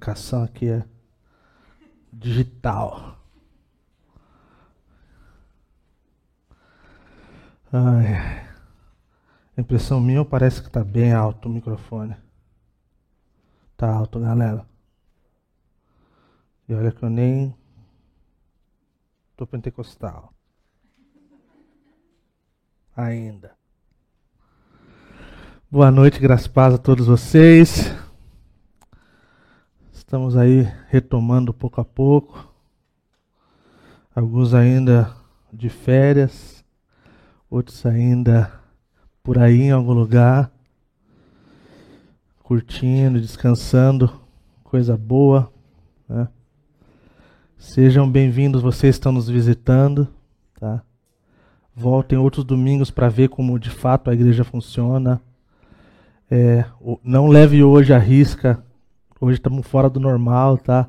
comunicação aqui é digital. Ai, impressão minha parece que está bem alto o microfone. Tá alto, galera. E olha que eu nem tô pentecostal. Ainda. Boa noite, graças a todos vocês. Estamos aí retomando pouco a pouco. Alguns ainda de férias, outros ainda por aí em algum lugar, curtindo, descansando, coisa boa. Né? Sejam bem-vindos, vocês estão nos visitando. Tá? Voltem outros domingos para ver como de fato a igreja funciona. É, não leve hoje a risca Hoje estamos fora do normal, tá?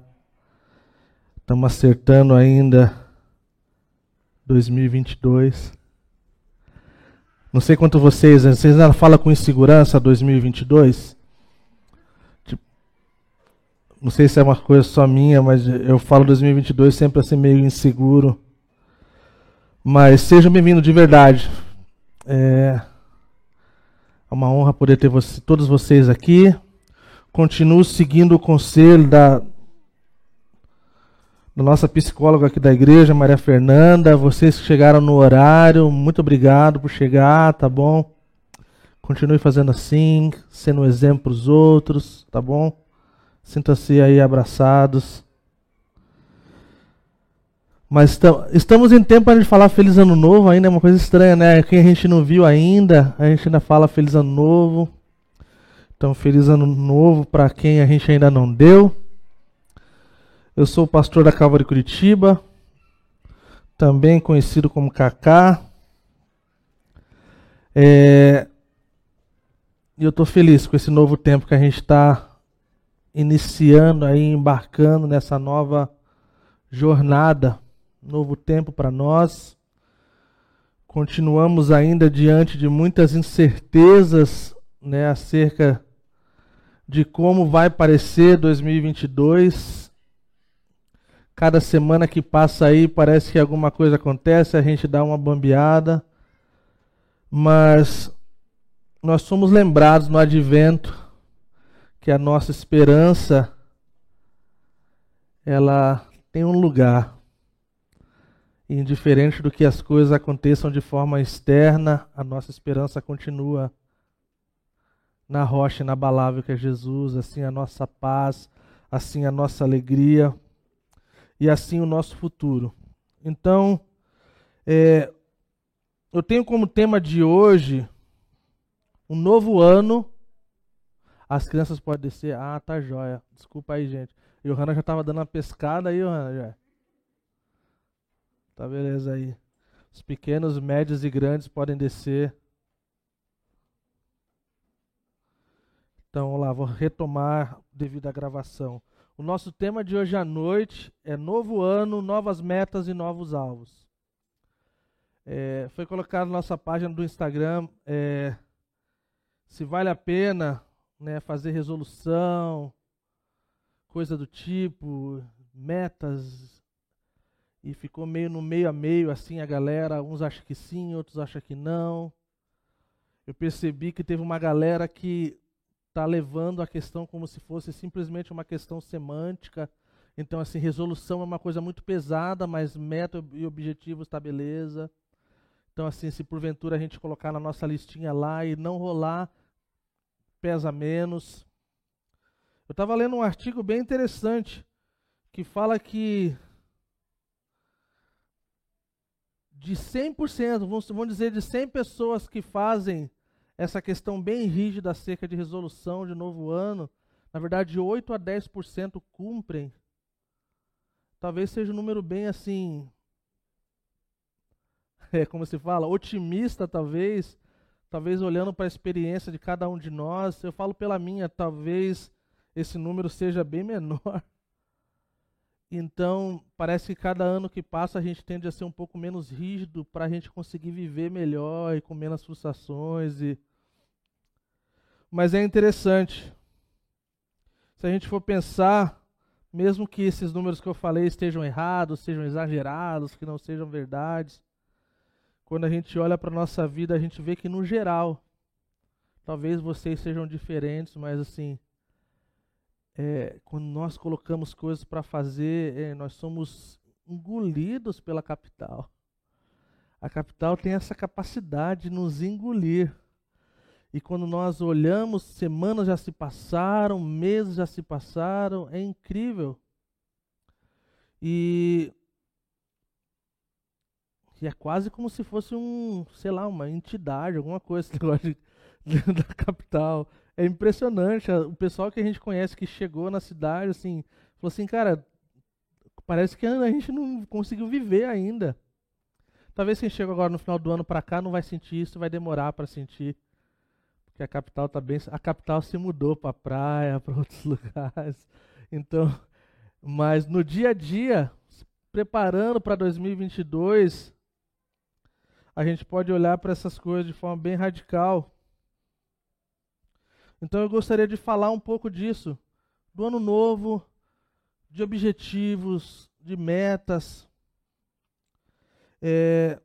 Estamos acertando ainda 2022. Não sei quanto vocês, vocês ainda falam com insegurança 2022? Tipo, não sei se é uma coisa só minha, mas eu falo 2022 sempre assim meio inseguro. Mas sejam bem-vindos de verdade. É, é uma honra poder ter você, todos vocês aqui. Continuo seguindo o conselho da, da nossa psicóloga aqui da igreja, Maria Fernanda. Vocês que chegaram no horário, muito obrigado por chegar, tá bom? Continue fazendo assim, sendo um exemplo para os outros, tá bom? Sinta-se aí abraçados. Mas estamos em tempo para gente falar Feliz Ano Novo ainda, é uma coisa estranha, né? Quem a gente não viu ainda, a gente ainda fala Feliz Ano Novo. Então, feliz ano novo para quem a gente ainda não deu. Eu sou o pastor da Calvary Curitiba, também conhecido como Kaká. É... E eu estou feliz com esse novo tempo que a gente está iniciando aí, embarcando nessa nova jornada, novo tempo para nós. Continuamos ainda diante de muitas incertezas né, acerca de como vai parecer 2022. Cada semana que passa aí parece que alguma coisa acontece, a gente dá uma bambeada. Mas nós somos lembrados no advento que a nossa esperança ela tem um lugar. Indiferente do que as coisas aconteçam de forma externa, a nossa esperança continua na rocha inabalável que é Jesus, assim a nossa paz, assim a nossa alegria e assim o nosso futuro. Então, é, eu tenho como tema de hoje um novo ano. As crianças podem descer. Ah, tá joia. Desculpa aí, gente. Johanna já estava dando uma pescada aí, Johanna. Já. Tá beleza aí. Os pequenos, médios e grandes podem descer. Então, vou retomar devido à gravação. O nosso tema de hoje à noite é Novo Ano, Novas Metas e Novos Alvos. É, foi colocado na nossa página do Instagram é, se vale a pena né, fazer resolução, coisa do tipo, metas, e ficou meio no meio a meio assim a galera. Uns acham que sim, outros acham que não. Eu percebi que teve uma galera que está levando a questão como se fosse simplesmente uma questão semântica. Então, assim, resolução é uma coisa muito pesada, mas meta e objetivo está beleza. Então, assim, se porventura a gente colocar na nossa listinha lá e não rolar, pesa menos. Eu estava lendo um artigo bem interessante que fala que de 100%, vamos, vamos dizer, de 100 pessoas que fazem essa questão bem rígida acerca de resolução de novo ano, na verdade, 8 a 10% cumprem. Talvez seja um número bem assim. É como se fala, otimista, talvez. Talvez olhando para a experiência de cada um de nós. Eu falo pela minha, talvez esse número seja bem menor. Então, parece que cada ano que passa a gente tende a ser um pouco menos rígido para a gente conseguir viver melhor e com menos frustrações e mas é interessante. se a gente for pensar, mesmo que esses números que eu falei estejam errados, sejam exagerados, que não sejam verdades, quando a gente olha para a nossa vida, a gente vê que no geral, talvez vocês sejam diferentes, mas assim, é, quando nós colocamos coisas para fazer, é, nós somos engolidos pela capital. A capital tem essa capacidade de nos engolir. E quando nós olhamos, semanas já se passaram, meses já se passaram, é incrível. E, e é quase como se fosse um, sei lá, uma entidade, alguma coisa, esse negócio de, da capital. É impressionante. O pessoal que a gente conhece que chegou na cidade, assim, falou assim, cara, parece que a gente não conseguiu viver ainda. Talvez quem chega agora no final do ano para cá não vai sentir isso, vai demorar para sentir. Porque a capital tá bem, a capital se mudou para praia, para outros lugares. Então, mas no dia a dia, preparando para 2022, a gente pode olhar para essas coisas de forma bem radical. Então eu gostaria de falar um pouco disso, do ano novo, de objetivos, de metas. É,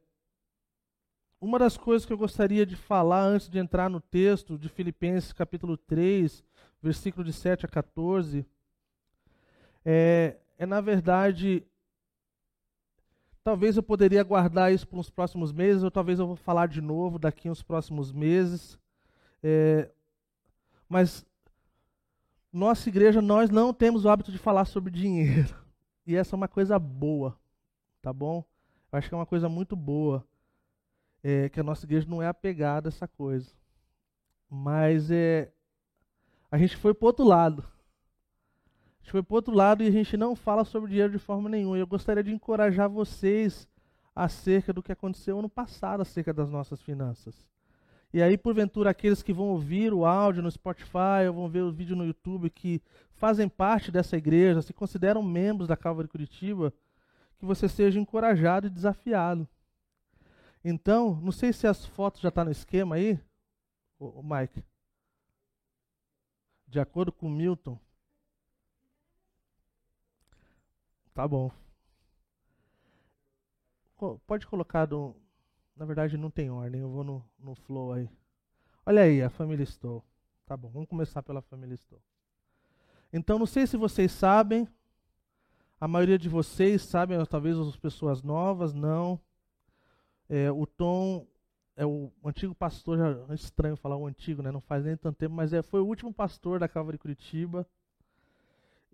uma das coisas que eu gostaria de falar antes de entrar no texto de Filipenses capítulo 3, versículo de 7 a 14, é, é na verdade, talvez eu poderia guardar isso para os próximos meses, ou talvez eu vou falar de novo daqui uns próximos meses. É, mas nossa igreja, nós não temos o hábito de falar sobre dinheiro. E essa é uma coisa boa, tá bom? Eu acho que é uma coisa muito boa. É, que a nossa igreja não é apegada a essa coisa. Mas é, a gente foi para outro lado. A gente foi para outro lado e a gente não fala sobre dinheiro de forma nenhuma. Eu gostaria de encorajar vocês acerca do que aconteceu ano passado acerca das nossas finanças. E aí, porventura, aqueles que vão ouvir o áudio no Spotify ou vão ver o vídeo no YouTube que fazem parte dessa igreja, se consideram membros da Calvary Curitiba, que você seja encorajado e desafiado. Então, não sei se as fotos já estão tá no esquema aí, o Mike. De acordo com o Milton. Tá bom. Pode colocar do, na verdade não tem ordem, eu vou no, no flow aí. Olha aí, a família Stowe. Tá bom, vamos começar pela família Stowe. Então, não sei se vocês sabem, a maioria de vocês sabem, talvez as pessoas novas, não. É, o Tom é o antigo pastor, já é estranho falar o antigo, né? Não faz nem tanto tempo, mas é, foi o último pastor da Calvary Curitiba.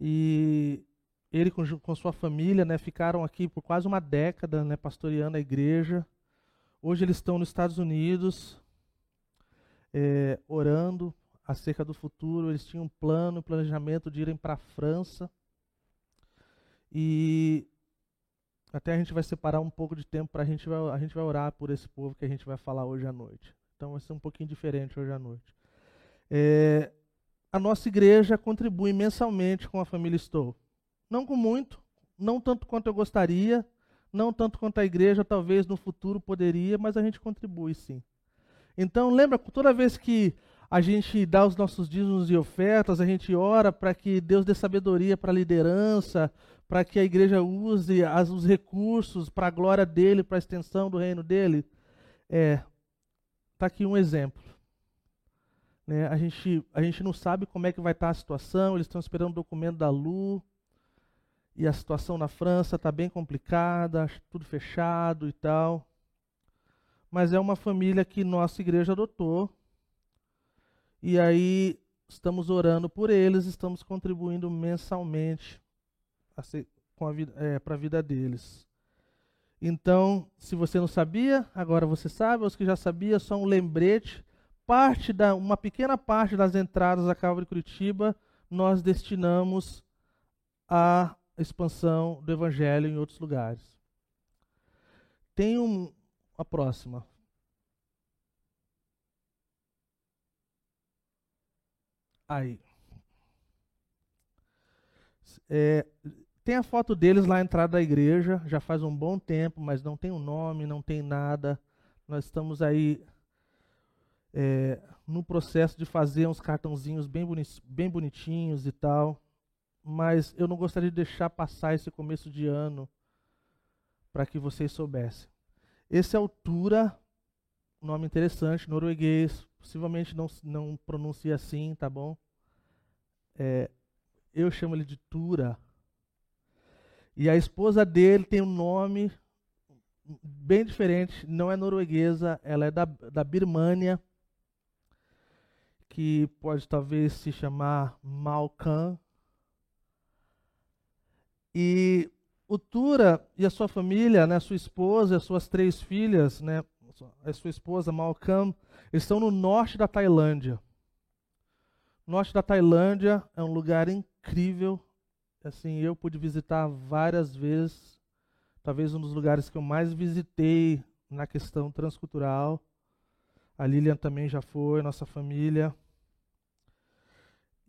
E ele com, com sua família, né, ficaram aqui por quase uma década, né, pastoreando a igreja. Hoje eles estão nos Estados Unidos, é, orando acerca do futuro. Eles tinham um plano, um planejamento de irem para a França. E até a gente vai separar um pouco de tempo para a gente a gente vai orar por esse povo que a gente vai falar hoje à noite. Então vai ser um pouquinho diferente hoje à noite. É, a nossa igreja contribui mensalmente com a família Estou. Não com muito, não tanto quanto eu gostaria, não tanto quanto a igreja, talvez no futuro poderia, mas a gente contribui sim. Então, lembra, toda vez que a gente dá os nossos dízimos e ofertas, a gente ora para que Deus dê sabedoria para a liderança, para que a igreja use as, os recursos para a glória dele, para a extensão do reino dele. É, tá aqui um exemplo. Né, a, gente, a gente não sabe como é que vai estar tá a situação, eles estão esperando o documento da Lu, e a situação na França está bem complicada, tudo fechado e tal. Mas é uma família que nossa igreja adotou. E aí estamos orando por eles, estamos contribuindo mensalmente é, para a vida deles. Então, se você não sabia, agora você sabe, os que já sabia, só um lembrete. Parte da, uma pequena parte das entradas da Calvary Curitiba nós destinamos a expansão do evangelho em outros lugares. Tem um, a próxima. Aí. É, tem a foto deles lá na entrada da igreja, já faz um bom tempo, mas não tem o um nome, não tem nada. Nós estamos aí é, no processo de fazer uns cartãozinhos bem, boni bem bonitinhos e tal, mas eu não gostaria de deixar passar esse começo de ano para que vocês soubessem. Esse é nome interessante, norueguês, possivelmente não, não pronuncia assim, tá bom? É, eu chamo ele de Tura. E a esposa dele tem um nome bem diferente, não é norueguesa, ela é da, da Birmânia que pode talvez se chamar Malcan. E o Tura e a sua família, né, sua esposa e as suas três filhas, né, a sua esposa Malcolm, estão no norte da Tailândia. O norte da Tailândia é um lugar incrível. Assim, eu pude visitar várias vezes. Talvez um dos lugares que eu mais visitei na questão transcultural. A Lilian também já foi, nossa família.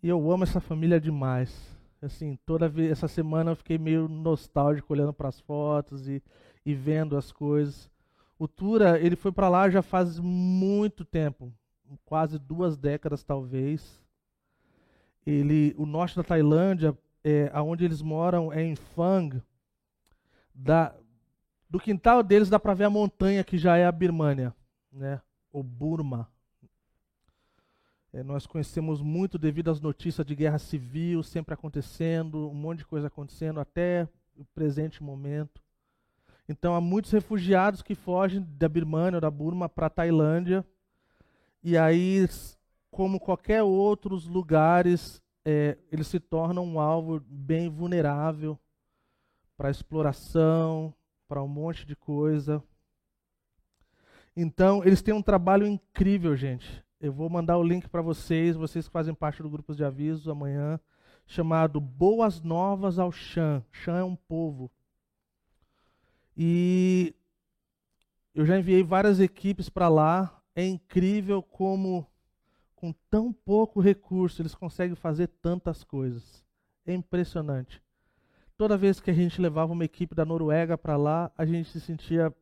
E eu amo essa família demais. Assim, toda essa semana eu fiquei meio nostálgico olhando para as fotos e, e vendo as coisas. O Tura, ele foi para lá já faz muito tempo, quase duas décadas talvez. Ele, o norte da Tailândia, é, aonde eles moram é em Phang. Da, do quintal deles dá para ver a montanha que já é a Birmânia, né? O Burma. É, nós conhecemos muito devido às notícias de guerra civil sempre acontecendo, um monte de coisa acontecendo até o presente momento. Então há muitos refugiados que fogem da Birmânia ou da Burma para a Tailândia. E aí, como qualquer outros lugares, é, eles se tornam um alvo bem vulnerável para exploração, para um monte de coisa. Então, eles têm um trabalho incrível, gente. Eu vou mandar o link para vocês, vocês que fazem parte do grupo de avisos amanhã, chamado Boas Novas ao Xan. Xan é um povo. E eu já enviei várias equipes para lá. É incrível como, com tão pouco recurso, eles conseguem fazer tantas coisas. É impressionante. Toda vez que a gente levava uma equipe da Noruega para lá, a gente se sentia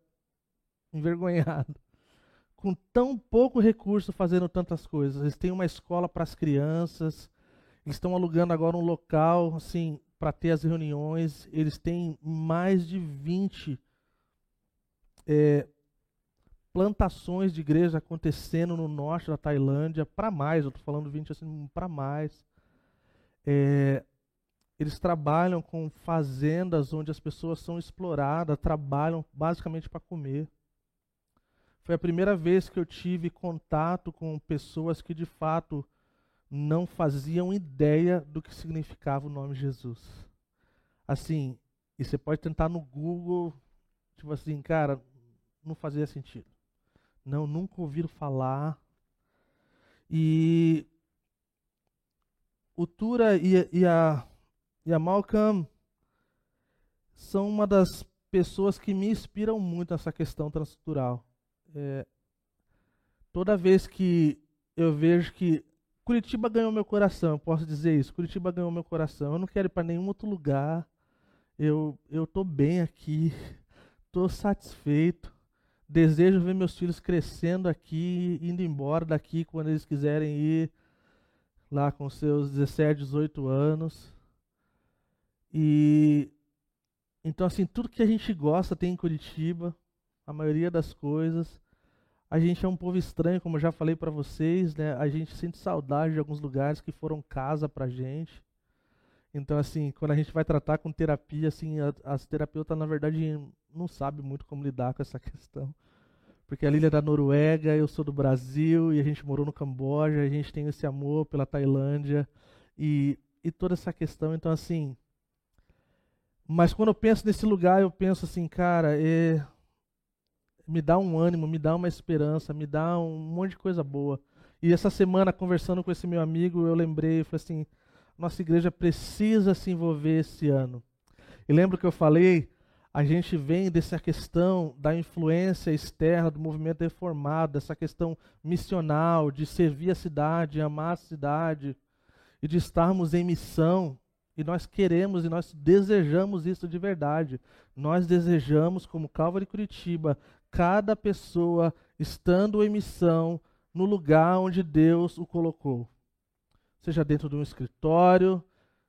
envergonhado com tão pouco recurso fazendo tantas coisas. Eles têm uma escola para as crianças, eles estão alugando agora um local assim para ter as reuniões. Eles têm mais de 20 é, plantações de igreja acontecendo no norte da Tailândia, para mais, eu estou falando 20 assim, para mais. É, eles trabalham com fazendas onde as pessoas são exploradas, trabalham basicamente para comer. Foi a primeira vez que eu tive contato com pessoas que de fato não faziam ideia do que significava o nome Jesus. Assim, e você pode tentar no Google, tipo assim, cara, não fazia sentido. Não, nunca ouviram falar. E o Tura e, e, a, e a Malcolm são uma das pessoas que me inspiram muito nessa questão transtrutural é, toda vez que eu vejo que Curitiba ganhou meu coração, eu posso dizer isso. Curitiba ganhou meu coração. Eu não quero ir para nenhum outro lugar. Eu eu tô bem aqui, tô satisfeito. Desejo ver meus filhos crescendo aqui, indo embora daqui quando eles quiserem ir lá com seus 17, 18 anos. E então assim, tudo que a gente gosta tem em Curitiba, a maioria das coisas. A gente é um povo estranho, como eu já falei para vocês, né? A gente sente saudade de alguns lugares que foram casa pra gente. Então, assim, quando a gente vai tratar com terapia, assim, as terapeutas, na verdade, não sabem muito como lidar com essa questão. Porque a Lília é da Noruega, eu sou do Brasil, e a gente morou no Camboja, a gente tem esse amor pela Tailândia, e, e toda essa questão. Então, assim. Mas quando eu penso nesse lugar, eu penso assim, cara, é, me dá um ânimo, me dá uma esperança, me dá um monte de coisa boa. E essa semana, conversando com esse meu amigo, eu lembrei, falei assim, nossa igreja precisa se envolver esse ano. E lembro que eu falei, a gente vem dessa questão da influência externa do movimento reformado, dessa questão missional, de servir a cidade, amar a cidade, e de estarmos em missão. E nós queremos e nós desejamos isso de verdade. Nós desejamos, como Calvary Curitiba, cada pessoa estando em missão no lugar onde Deus o colocou. Seja dentro de um escritório,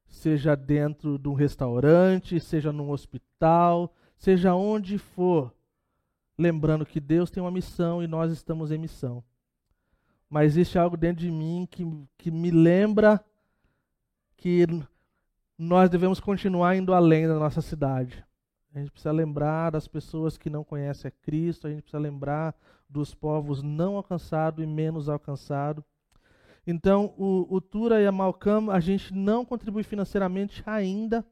seja dentro de um restaurante, seja num hospital, seja onde for. Lembrando que Deus tem uma missão e nós estamos em missão. Mas existe algo dentro de mim que, que me lembra que nós devemos continuar indo além da nossa cidade. A gente precisa lembrar das pessoas que não conhecem a Cristo, a gente precisa lembrar dos povos não alcançados e menos alcançados. Então, o, o Tura e a Malcam, a gente não contribui financeiramente ainda,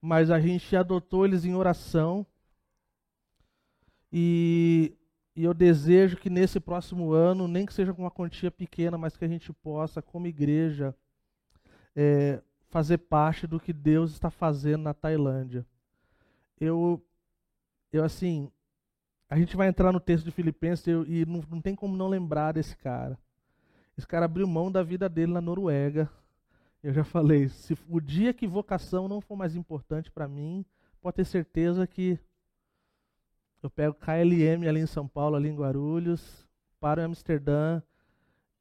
mas a gente adotou eles em oração. E, e eu desejo que nesse próximo ano, nem que seja com uma quantia pequena, mas que a gente possa, como igreja, é, fazer parte do que Deus está fazendo na Tailândia eu, eu assim, a gente vai entrar no texto de Filipenses eu, e não, não tem como não lembrar desse cara. Esse cara abriu mão da vida dele na Noruega. Eu já falei, se o dia que vocação não for mais importante para mim, pode ter certeza que eu pego KLM ali em São Paulo, ali em Guarulhos, paro em Amsterdã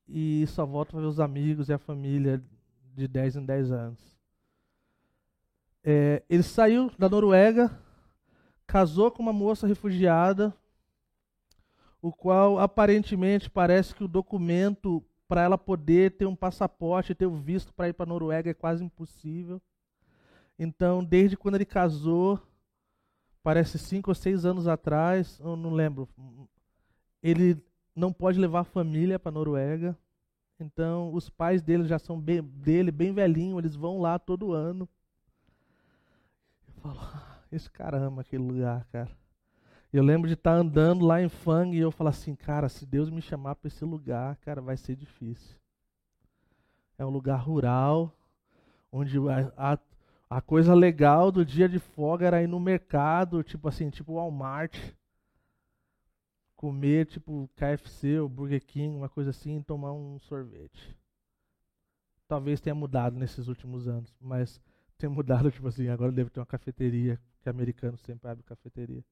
e só volto para ver os amigos e a família de 10 em 10 anos. É, ele saiu da Noruega, casou com uma moça refugiada, o qual aparentemente parece que o documento para ela poder ter um passaporte, ter o visto para ir para a Noruega é quase impossível. Então, desde quando ele casou, parece cinco ou seis anos atrás, eu não lembro, ele não pode levar a família para a Noruega. Então, os pais dele já são bem, dele bem velhinhos, eles vão lá todo ano. Eu falo, esse caramba, aquele lugar, cara. Eu lembro de estar tá andando lá em Fang e eu falar assim, cara, se Deus me chamar para esse lugar, cara, vai ser difícil. É um lugar rural, onde a, a, a coisa legal do dia de folga era ir no mercado, tipo assim, tipo Walmart, comer tipo KFC ou Burger King, uma coisa assim, e tomar um sorvete. Talvez tenha mudado nesses últimos anos, mas tem mudado, tipo assim, agora deve ter uma cafeteria que americano sempre abre cafeteria.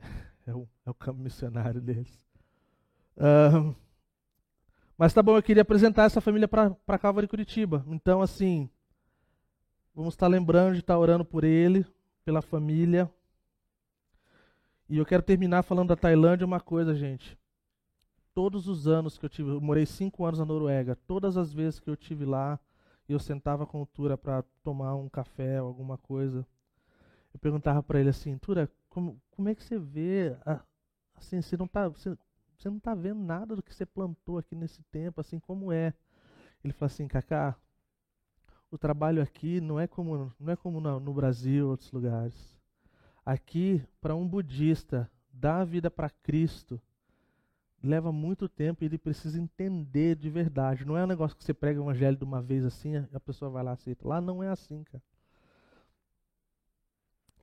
É o, é o campo missionário deles. Uh, mas tá bom, eu queria apresentar essa família para Calvary Curitiba. Então, assim, vamos estar tá lembrando de estar tá orando por ele, pela família. E eu quero terminar falando da Tailândia uma coisa, gente. Todos os anos que eu tive, eu morei cinco anos na Noruega, todas as vezes que eu tive lá, eu sentava com o Tura para tomar um café ou alguma coisa eu perguntava para ele assim, Tura, como, como é que você vê, assim, você não tá, você, você não tá vendo nada do que você plantou aqui nesse tempo, assim, como é? Ele falou assim, Cacá, o trabalho aqui não é como, não é como no, no Brasil, outros lugares. Aqui, para um budista dar a vida para Cristo, leva muito tempo e ele precisa entender de verdade. Não é um negócio que você prega o evangelho de uma vez assim, a pessoa vai lá e aceita. Lá não é assim, cara.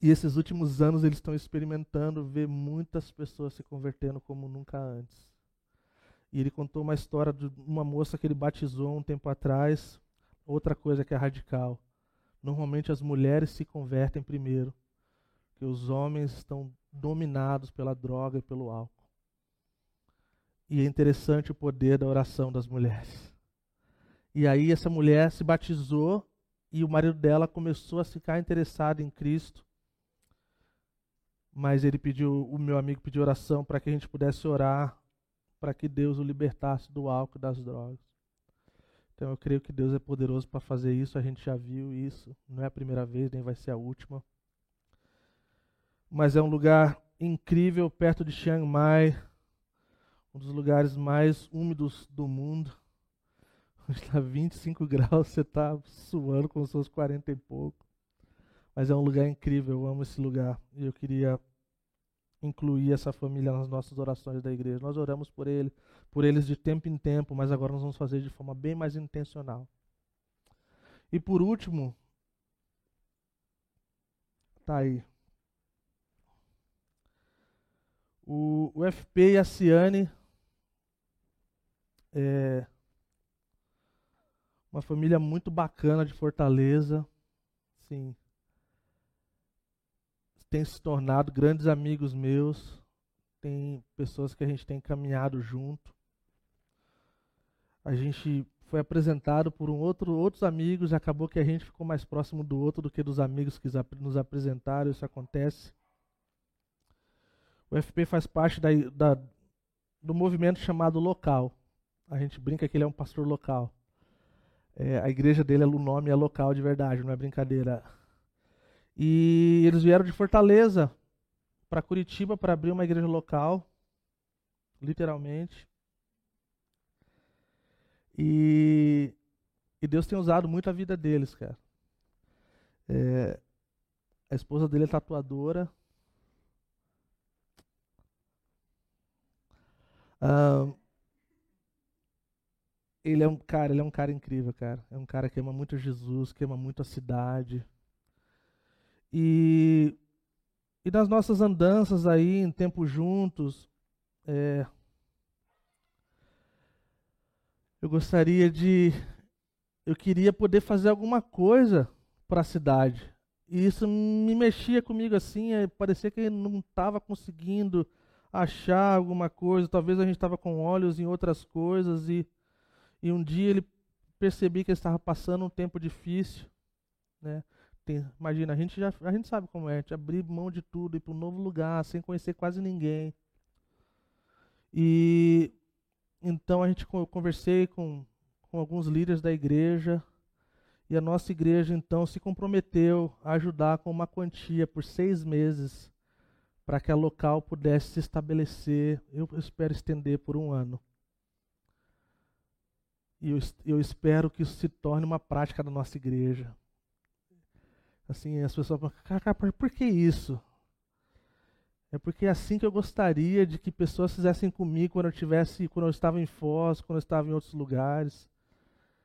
E esses últimos anos eles estão experimentando ver muitas pessoas se convertendo como nunca antes. E ele contou uma história de uma moça que ele batizou um tempo atrás. Outra coisa que é radical. Normalmente as mulheres se convertem primeiro, que os homens estão dominados pela droga e pelo álcool. E é interessante o poder da oração das mulheres. E aí essa mulher se batizou e o marido dela começou a ficar interessado em Cristo mas ele pediu, o meu amigo pediu oração para que a gente pudesse orar para que Deus o libertasse do álcool e das drogas. Então eu creio que Deus é poderoso para fazer isso, a gente já viu isso, não é a primeira vez, nem vai ser a última. Mas é um lugar incrível perto de Chiang Mai, um dos lugares mais úmidos do mundo. Está 25 graus, você está suando com os seus 40 e pouco. Mas é um lugar incrível, eu amo esse lugar. E eu queria incluir essa família nas nossas orações da igreja. Nós oramos por ele, por eles de tempo em tempo, mas agora nós vamos fazer de forma bem mais intencional. E por último, tá aí. O, o FP e a Ciane é uma família muito bacana de Fortaleza. Sim, têm se tornado grandes amigos meus. tem pessoas que a gente tem caminhado junto. A gente foi apresentado por um outro, outros amigos acabou que a gente ficou mais próximo do outro do que dos amigos que nos apresentaram. Isso acontece. O FP faz parte da, da, do movimento chamado local. A gente brinca que ele é um pastor local. É, a igreja dele, o nome é local de verdade, não é brincadeira. E eles vieram de Fortaleza para Curitiba para abrir uma igreja local, literalmente. E, e Deus tem usado muito a vida deles, cara. É, a esposa dele é tatuadora. Ele é um cara, ele é um cara incrível, cara. É um cara que ama muito Jesus, que ama muito a cidade. E, e nas nossas andanças aí, em tempo juntos, é, eu gostaria de. Eu queria poder fazer alguma coisa para a cidade. E isso me mexia comigo assim, é, parecia que não estava conseguindo achar alguma coisa. Talvez a gente estava com olhos em outras coisas e, e um dia ele percebi que ele estava passando um tempo difícil, né? Imagina, a gente já a gente sabe como é, a gente abrir mão de tudo, ir para um novo lugar, sem conhecer quase ninguém. E então a gente eu conversei com, com alguns líderes da igreja e a nossa igreja então se comprometeu a ajudar com uma quantia por seis meses para que a local pudesse se estabelecer. Eu espero estender por um ano. E eu, eu espero que isso se torne uma prática da nossa igreja. Assim, as pessoas falam, por que isso? É porque é assim que eu gostaria de que pessoas fizessem comigo quando eu tivesse, quando eu estava em Foz, quando eu estava em outros lugares.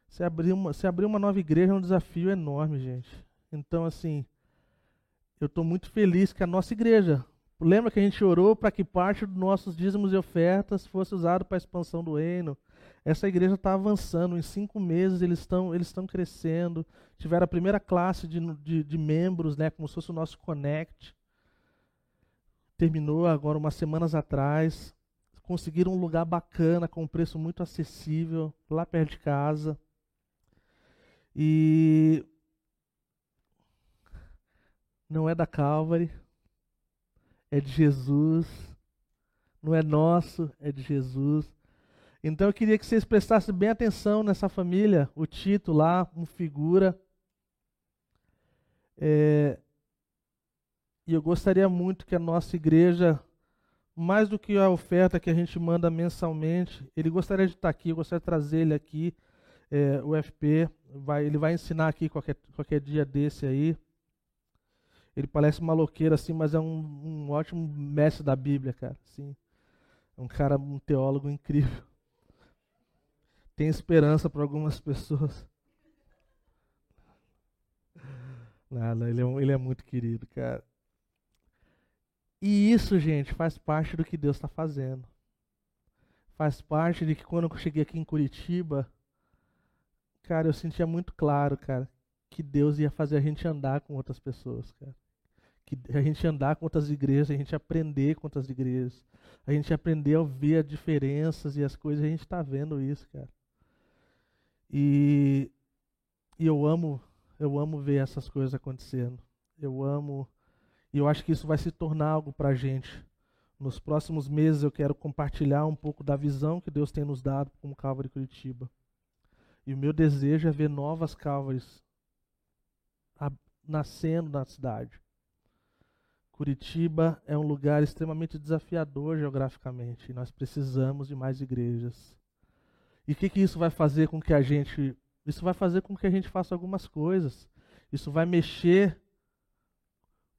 Se abrir uma, se abrir uma nova igreja é um desafio enorme, gente. Então, assim, eu estou muito feliz que a nossa igreja, lembra que a gente orou para que parte dos nossos dízimos e ofertas fosse usado para a expansão do reino. Essa igreja está avançando. Em cinco meses eles estão eles crescendo. Tiveram a primeira classe de, de, de membros, né, como se fosse o nosso Connect terminou agora umas semanas atrás. Conseguiram um lugar bacana, com um preço muito acessível, lá perto de casa. E não é da Calvary, é de Jesus. Não é nosso, é de Jesus. Então eu queria que vocês prestassem bem atenção nessa família. O Tito lá, um figura. É, e eu gostaria muito que a nossa igreja, mais do que a oferta que a gente manda mensalmente, ele gostaria de estar aqui, eu gostaria de trazer ele aqui, é, o FP, vai, ele vai ensinar aqui qualquer, qualquer dia desse aí. Ele parece maloqueiro assim, mas é um, um ótimo mestre da Bíblia, cara. Assim, é um cara, um teólogo incrível. Tem esperança para algumas pessoas. Nada, ele é, ele é muito querido, cara. E isso, gente, faz parte do que Deus está fazendo. Faz parte de que quando eu cheguei aqui em Curitiba, cara, eu sentia muito claro, cara, que Deus ia fazer a gente andar com outras pessoas, cara. Que a gente andar com outras igrejas, a gente aprender com outras igrejas. A gente aprender a ver as diferenças e as coisas, a gente está vendo isso, cara. E, e eu amo, eu amo ver essas coisas acontecendo. Eu amo e eu acho que isso vai se tornar algo para a gente. Nos próximos meses eu quero compartilhar um pouco da visão que Deus tem nos dado como Calvary Curitiba. E o meu desejo é ver novas Calvaries nascendo na cidade. Curitiba é um lugar extremamente desafiador geograficamente. E nós precisamos de mais igrejas. E o que, que isso vai fazer com que a gente. Isso vai fazer com que a gente faça algumas coisas. Isso vai mexer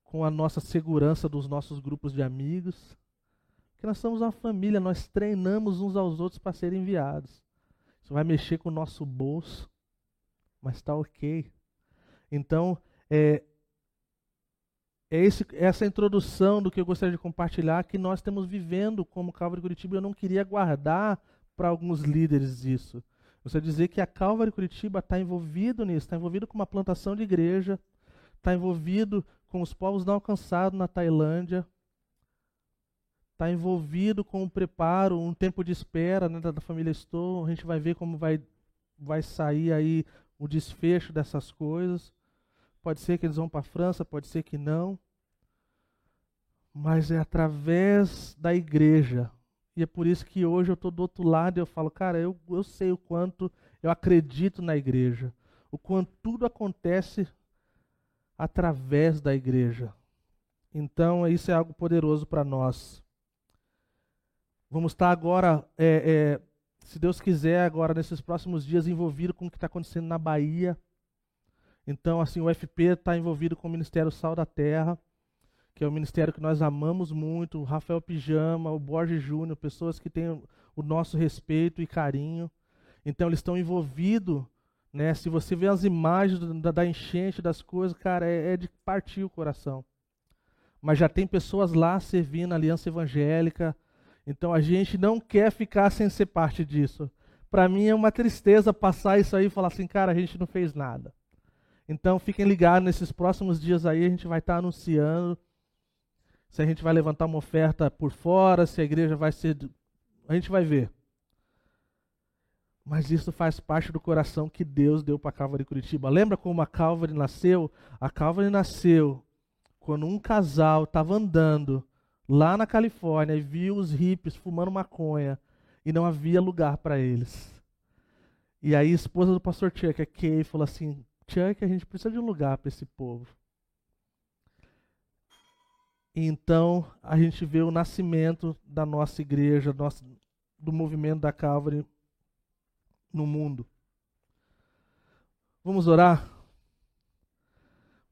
com a nossa segurança dos nossos grupos de amigos. Que nós somos uma família, nós treinamos uns aos outros para serem enviados. Isso vai mexer com o nosso bolso, mas está ok. Então, é, é esse, essa introdução do que eu gostaria de compartilhar que nós estamos vivendo como Calvary Curitiba. Eu não queria guardar para alguns líderes isso. De dizer que a Calvary Curitiba está envolvido nisso, está envolvido com uma plantação de igreja, está envolvido com os povos não alcançados na Tailândia, está envolvido com o preparo, um tempo de espera né, da, família Estou. A gente vai ver como vai, vai sair aí o desfecho dessas coisas. Pode ser que eles vão para a França, pode ser que não. Mas é através da igreja. E é por isso que hoje eu estou do outro lado e eu falo, cara, eu, eu sei o quanto eu acredito na igreja. O quanto tudo acontece através da igreja. Então, isso é algo poderoso para nós. Vamos estar agora, é, é, se Deus quiser, agora nesses próximos dias, envolvido com o que está acontecendo na Bahia. Então, assim, o FP está envolvido com o Ministério Sal da Terra, que é um ministério que nós amamos muito. O Rafael Pijama, o Borges Júnior, pessoas que têm o nosso respeito e carinho. Então, eles estão envolvidos né? Se você vê as imagens da, da enchente das coisas, cara, é, é, de partir o coração. Mas já tem pessoas lá servindo a aliança evangélica. Então a gente não quer ficar sem ser parte disso. Para mim é uma tristeza passar isso aí e falar assim, cara, a gente não fez nada. Então fiquem ligados nesses próximos dias aí, a gente vai estar tá anunciando se a gente vai levantar uma oferta por fora, se a igreja vai ser. A gente vai ver. Mas isso faz parte do coração que Deus deu para a Calvary Curitiba. Lembra como a Calvary nasceu? A Calvary nasceu quando um casal estava andando lá na Califórnia e viu os hippies fumando maconha e não havia lugar para eles. E aí a esposa do pastor Chuck, a Kay, falou assim: Chuck, a gente precisa de um lugar para esse povo. Então a gente vê o nascimento da nossa igreja, do movimento da Calvary no mundo. Vamos orar?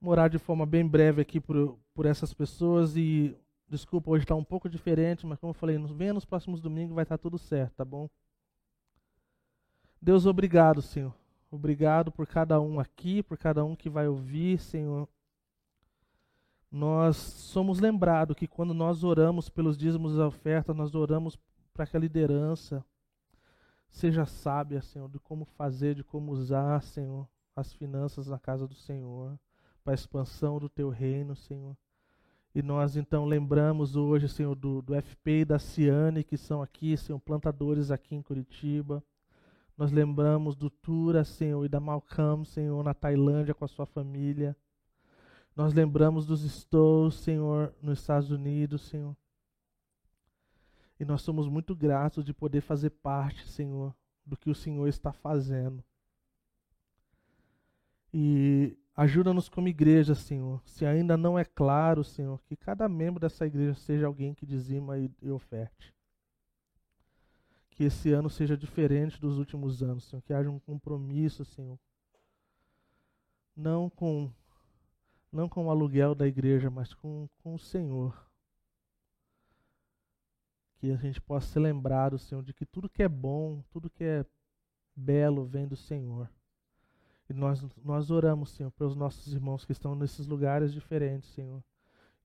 Vamos orar de forma bem breve aqui por, por essas pessoas e desculpa, hoje está um pouco diferente, mas como eu falei, venha nos próximos domingos, vai estar tá tudo certo, tá bom? Deus, obrigado, Senhor. Obrigado por cada um aqui, por cada um que vai ouvir, Senhor. Nós somos lembrados que quando nós oramos pelos dízimos e ofertas, nós oramos para que a liderança, Seja sábia, Senhor, de como fazer, de como usar, Senhor, as finanças na casa do Senhor, para a expansão do teu reino, Senhor. E nós então lembramos hoje, Senhor, do, do FP e da Ciane, que são aqui, Senhor, plantadores aqui em Curitiba. Nós lembramos do Tura, Senhor, e da Malcolm, Senhor, na Tailândia com a sua família. Nós lembramos dos Stows, Senhor, nos Estados Unidos, Senhor. E nós somos muito gratos de poder fazer parte, Senhor, do que o Senhor está fazendo. E ajuda-nos como igreja, Senhor. Se ainda não é claro, Senhor, que cada membro dessa igreja seja alguém que dizima e, e oferte. Que esse ano seja diferente dos últimos anos, Senhor. Que haja um compromisso, Senhor. Não com não com o aluguel da igreja, mas com, com o Senhor que a gente possa ser lembrado, Senhor, de que tudo que é bom, tudo que é belo vem do Senhor. E nós, nós oramos, Senhor, pelos nossos irmãos que estão nesses lugares diferentes, Senhor.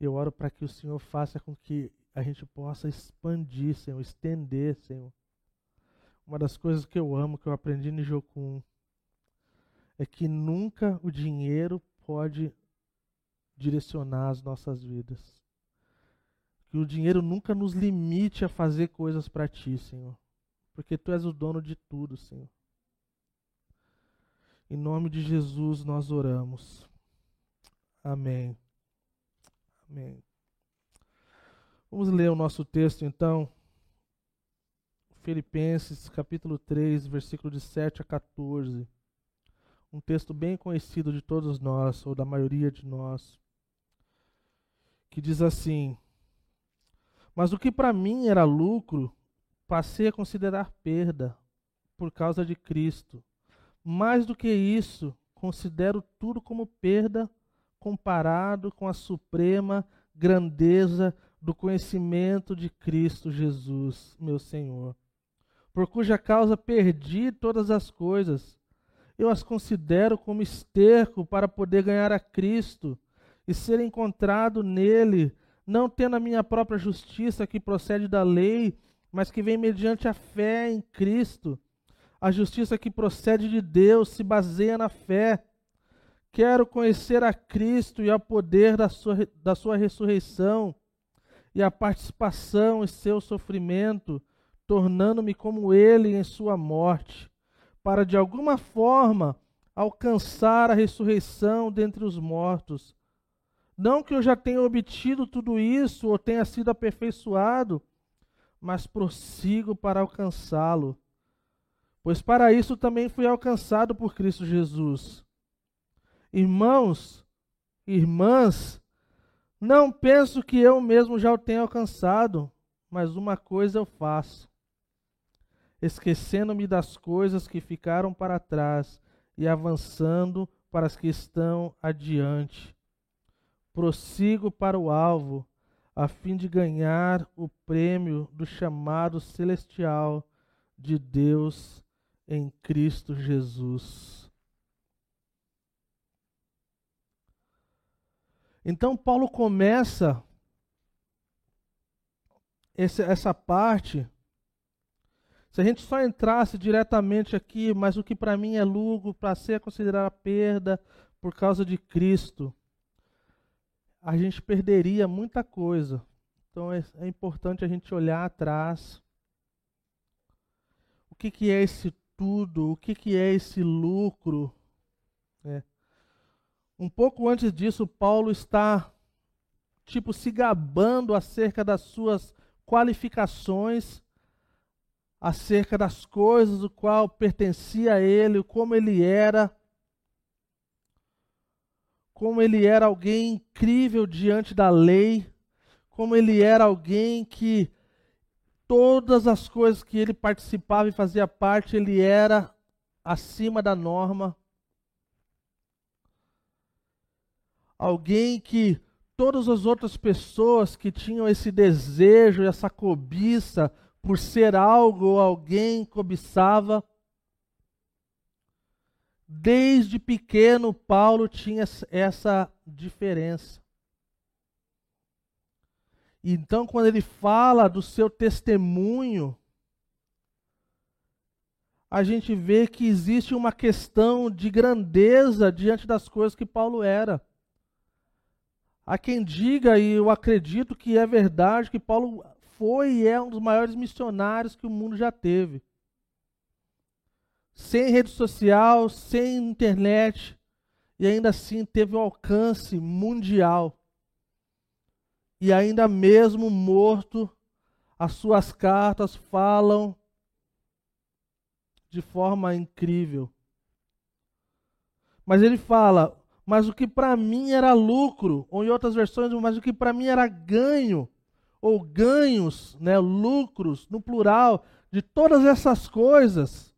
Eu oro para que o Senhor faça com que a gente possa expandir, Senhor, estender, Senhor. Uma das coisas que eu amo, que eu aprendi no Jocum, é que nunca o dinheiro pode direcionar as nossas vidas. Que o dinheiro nunca nos limite a fazer coisas para ti, Senhor. Porque tu és o dono de tudo, Senhor. Em nome de Jesus nós oramos. Amém. Amém. Vamos ler o nosso texto então. Filipenses, capítulo 3, versículo de 7 a 14. Um texto bem conhecido de todos nós, ou da maioria de nós, que diz assim: mas o que para mim era lucro, passei a considerar perda por causa de Cristo. Mais do que isso, considero tudo como perda comparado com a suprema grandeza do conhecimento de Cristo Jesus, meu Senhor, por cuja causa perdi todas as coisas. Eu as considero como esterco para poder ganhar a Cristo e ser encontrado nele não tendo a minha própria justiça que procede da lei, mas que vem mediante a fé em Cristo. A justiça que procede de Deus se baseia na fé. Quero conhecer a Cristo e ao poder da sua, da sua ressurreição e a participação em seu sofrimento, tornando-me como ele em sua morte, para de alguma forma alcançar a ressurreição dentre os mortos. Não que eu já tenha obtido tudo isso ou tenha sido aperfeiçoado, mas prossigo para alcançá-lo. Pois para isso também fui alcançado por Cristo Jesus. Irmãos, irmãs, não penso que eu mesmo já o tenha alcançado, mas uma coisa eu faço, esquecendo-me das coisas que ficaram para trás e avançando para as que estão adiante. Prossigo para o alvo, a fim de ganhar o prêmio do chamado celestial de Deus em Cristo Jesus. Então, Paulo começa esse, essa parte. Se a gente só entrasse diretamente aqui, mas o que para mim é lucro, para ser considerado perda por causa de Cristo, a gente perderia muita coisa. Então é, é importante a gente olhar atrás. O que, que é esse tudo? O que, que é esse lucro? É. Um pouco antes disso, Paulo está tipo se gabando acerca das suas qualificações, acerca das coisas o qual pertencia a ele, como ele era, como ele era alguém incrível diante da lei, como ele era alguém que todas as coisas que ele participava e fazia parte, ele era acima da norma. alguém que todas as outras pessoas que tinham esse desejo, essa cobiça por ser algo ou alguém cobiçava. Desde pequeno, Paulo tinha essa diferença. Então, quando ele fala do seu testemunho, a gente vê que existe uma questão de grandeza diante das coisas que Paulo era. Há quem diga, e eu acredito que é verdade, que Paulo foi e é um dos maiores missionários que o mundo já teve. Sem rede social, sem internet, e ainda assim teve um alcance mundial. E ainda mesmo morto, as suas cartas falam de forma incrível. Mas ele fala: mas o que para mim era lucro, ou em outras versões, mas o que para mim era ganho, ou ganhos, né, lucros, no plural, de todas essas coisas,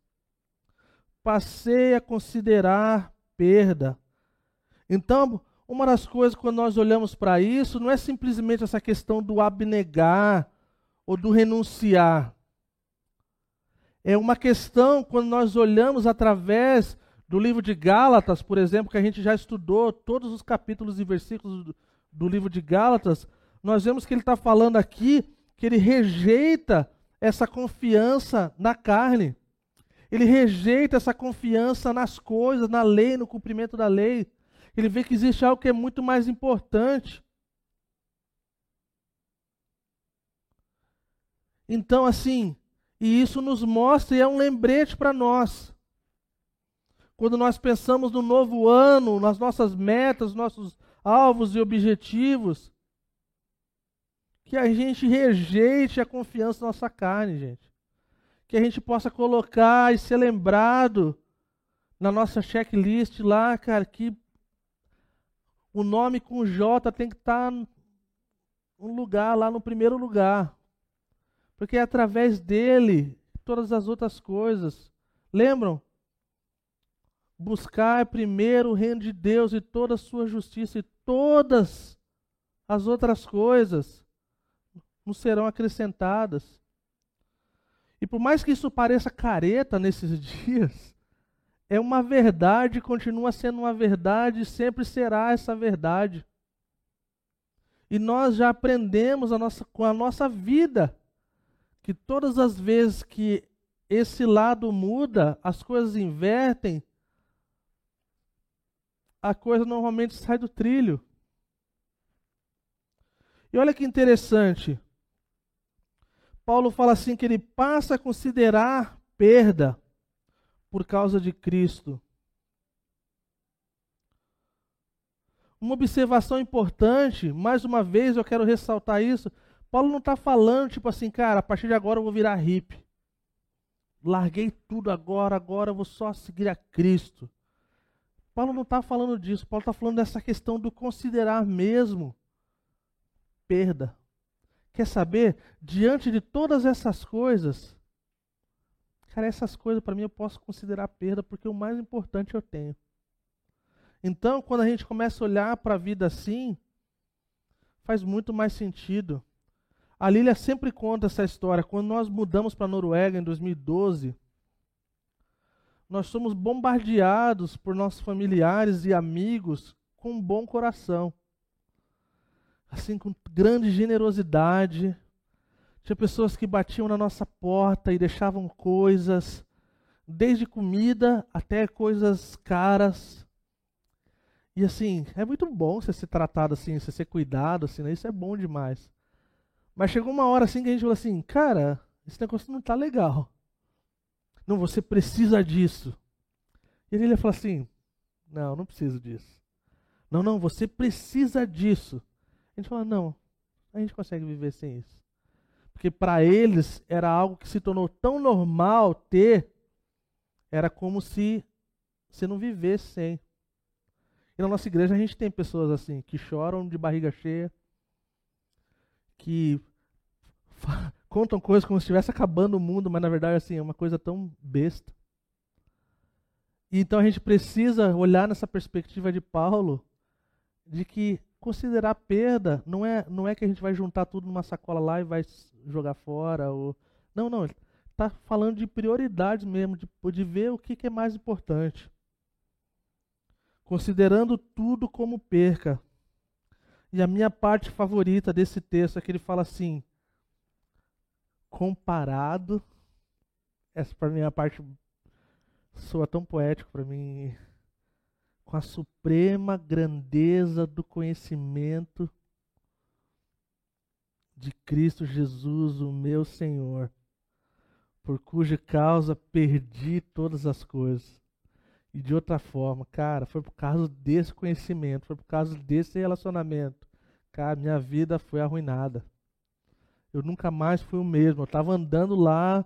passei a considerar perda. Então, uma das coisas quando nós olhamos para isso, não é simplesmente essa questão do abnegar ou do renunciar. É uma questão quando nós olhamos através do livro de Gálatas, por exemplo, que a gente já estudou todos os capítulos e versículos do, livro de Gálatas, nós vemos que ele está falando aqui que ele rejeita essa confiança na carne. Ele rejeita essa confiança nas coisas, na lei, no cumprimento da lei. Ele vê que existe algo que é muito mais importante. Então, assim, e isso nos mostra e é um lembrete para nós quando nós pensamos no novo ano, nas nossas metas, nossos alvos e objetivos, que a gente rejeite a confiança na nossa carne, gente. Que a gente possa colocar e ser lembrado na nossa checklist lá, cara, que o nome com J tem que estar tá um lugar lá no primeiro lugar. Porque é através dele todas as outras coisas. Lembram? buscar primeiro o reino de Deus e toda a sua justiça e todas as outras coisas nos serão acrescentadas. E por mais que isso pareça careta nesses dias, é uma verdade, continua sendo uma verdade, sempre será essa verdade. E nós já aprendemos a nossa, com a nossa vida que todas as vezes que esse lado muda, as coisas invertem, a coisa normalmente sai do trilho. E olha que interessante. Paulo fala assim que ele passa a considerar perda por causa de Cristo. Uma observação importante, mais uma vez eu quero ressaltar isso. Paulo não está falando, tipo assim, cara, a partir de agora eu vou virar hippie. Larguei tudo agora, agora eu vou só seguir a Cristo. Paulo não está falando disso. Paulo está falando dessa questão do considerar mesmo perda. Quer saber? Diante de todas essas coisas, cara, essas coisas para mim eu posso considerar perda porque o mais importante eu tenho. Então, quando a gente começa a olhar para a vida assim, faz muito mais sentido. A Lília sempre conta essa história. Quando nós mudamos para a Noruega em 2012, nós somos bombardeados por nossos familiares e amigos com um bom coração. Assim, com grande generosidade. Tinha pessoas que batiam na nossa porta e deixavam coisas, desde comida até coisas caras. E assim, é muito bom você ser tratado assim, você ser cuidado assim, né? Isso é bom demais. Mas chegou uma hora assim que a gente falou assim, cara, esse negócio não tá legal. Não, você precisa disso. E ele ia falar assim: Não, não preciso disso. Não, não, você precisa disso. Gente fala: Não, a gente consegue viver sem isso. Porque para eles era algo que se tornou tão normal ter, era como se você não vivesse sem. E na nossa igreja a gente tem pessoas assim, que choram de barriga cheia, que contam coisas como se estivesse acabando o mundo, mas na verdade assim, é uma coisa tão besta. E então a gente precisa olhar nessa perspectiva de Paulo de que considerar perda não é não é que a gente vai juntar tudo numa sacola lá e vai jogar fora ou não, não, está falando de prioridades mesmo, de, de ver o que, que é mais importante. Considerando tudo como perca. E a minha parte favorita desse texto é que ele fala assim: comparado. Essa para mim é a parte soa tão poético para mim. Com a suprema grandeza do conhecimento de Cristo Jesus, o meu Senhor, por cuja causa perdi todas as coisas. E de outra forma, cara, foi por causa desse conhecimento, foi por causa desse relacionamento. Cara, minha vida foi arruinada. Eu nunca mais fui o mesmo. Eu estava andando lá,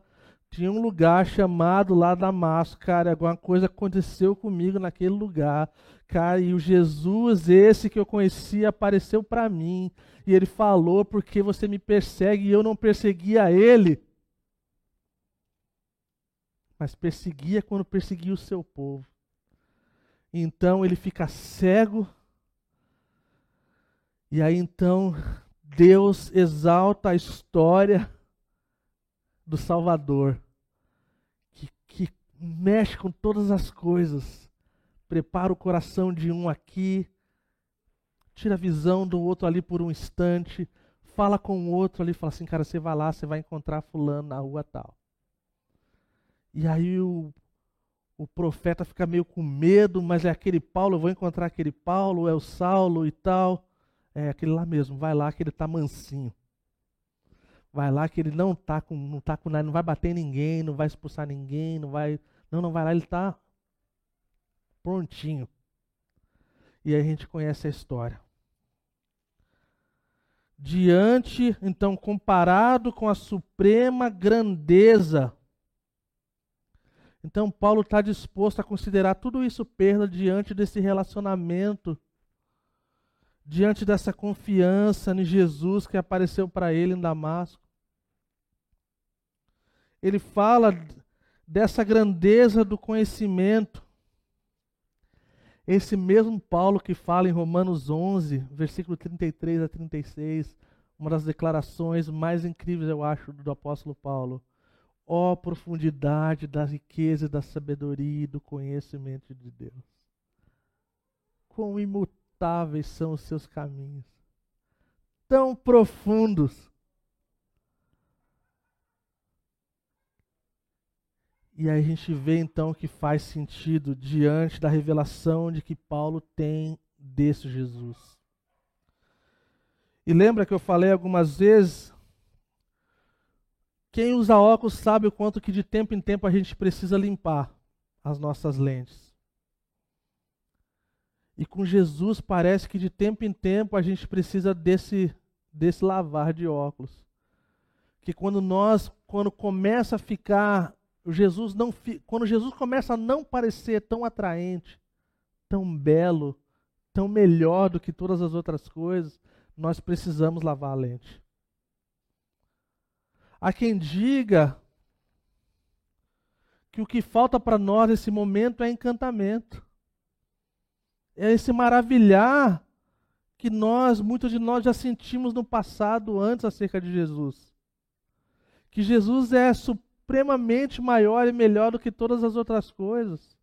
tinha um lugar chamado lá Damasco, cara. Alguma coisa aconteceu comigo naquele lugar, cara. E o Jesus, esse que eu conhecia, apareceu para mim. E ele falou: porque você me persegue e eu não perseguia ele. Mas perseguia quando perseguia o seu povo. Então ele fica cego. E aí então Deus exalta a história do Salvador, mexe com todas as coisas, prepara o coração de um aqui, tira a visão do outro ali por um instante, fala com o outro ali, fala assim, cara, você vai lá, você vai encontrar fulano na rua tal. E aí o, o profeta fica meio com medo, mas é aquele Paulo, eu vou encontrar aquele Paulo, é o Saulo e tal. É aquele lá mesmo, vai lá que ele está mansinho. Vai lá que ele não está com, não tá com nada, não vai bater ninguém, não vai expulsar ninguém, não vai. Não, não vai lá, ele está prontinho. E aí a gente conhece a história. Diante, então, comparado com a suprema grandeza. Então, Paulo está disposto a considerar tudo isso perda diante desse relacionamento diante dessa confiança em Jesus que apareceu para ele em Damasco. Ele fala dessa grandeza do conhecimento. Esse mesmo Paulo que fala em Romanos 11, versículo 33 a 36, uma das declarações mais incríveis, eu acho, do apóstolo Paulo. Ó oh, profundidade da riqueza, da sabedoria e do conhecimento de Deus. Quão imutáveis são os seus caminhos, tão profundos. E aí a gente vê então que faz sentido diante da revelação de que Paulo tem desse Jesus. E lembra que eu falei algumas vezes? Quem usa óculos sabe o quanto que de tempo em tempo a gente precisa limpar as nossas lentes. E com Jesus parece que de tempo em tempo a gente precisa desse, desse lavar de óculos. Que quando nós, quando começa a ficar, Jesus não, quando Jesus começa a não parecer tão atraente, tão belo, tão melhor do que todas as outras coisas, nós precisamos lavar a lente. Há quem diga que o que falta para nós nesse momento é encantamento é esse maravilhar que nós, muitos de nós já sentimos no passado antes acerca de Jesus. Que Jesus é supremamente maior e melhor do que todas as outras coisas.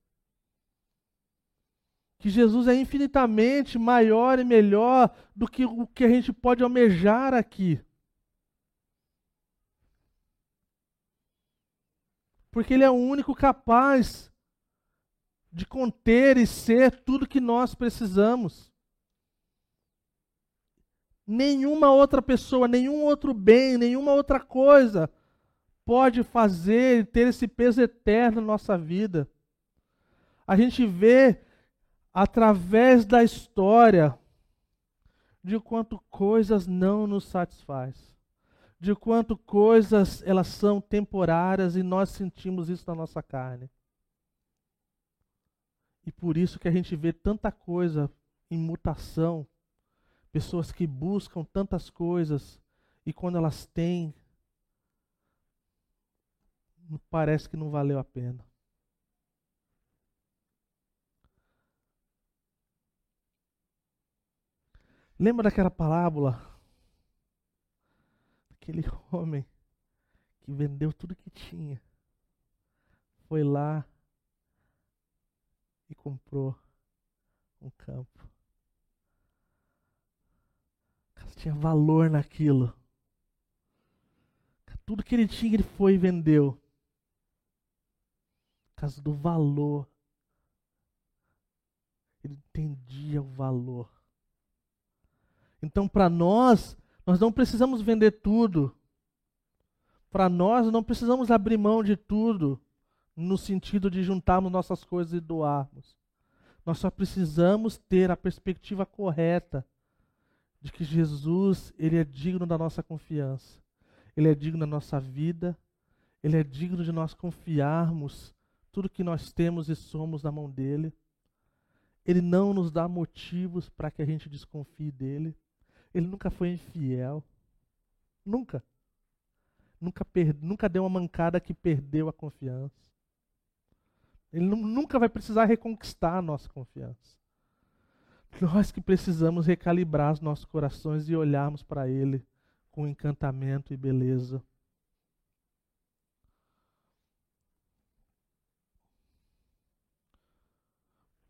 Que Jesus é infinitamente maior e melhor do que o que a gente pode almejar aqui. Porque Ele é o único capaz de conter e ser tudo que nós precisamos. Nenhuma outra pessoa, nenhum outro bem, nenhuma outra coisa pode fazer e ter esse peso eterno na nossa vida. A gente vê através da história de quanto coisas não nos satisfaz, de quanto coisas elas são temporárias e nós sentimos isso na nossa carne. E por isso que a gente vê tanta coisa em mutação, pessoas que buscam tantas coisas e quando elas têm, parece que não valeu a pena. Lembra daquela parábola? Aquele homem que vendeu tudo que tinha. Foi lá e comprou um campo. Tinha valor naquilo. Tudo que ele tinha, ele foi e vendeu. Causa do valor. Ele entendia o valor. Então, para nós, nós não precisamos vender tudo. Para nós, não precisamos abrir mão de tudo no sentido de juntarmos nossas coisas e doarmos. Nós só precisamos ter a perspectiva correta de que Jesus, ele é digno da nossa confiança. Ele é digno da nossa vida. Ele é digno de nós confiarmos tudo que nós temos e somos na mão dele. Ele não nos dá motivos para que a gente desconfie dele. Ele nunca foi infiel. Nunca. Nunca, nunca deu uma mancada que perdeu a confiança. Ele nunca vai precisar reconquistar a nossa confiança. Nós que precisamos recalibrar os nossos corações e olharmos para Ele com encantamento e beleza.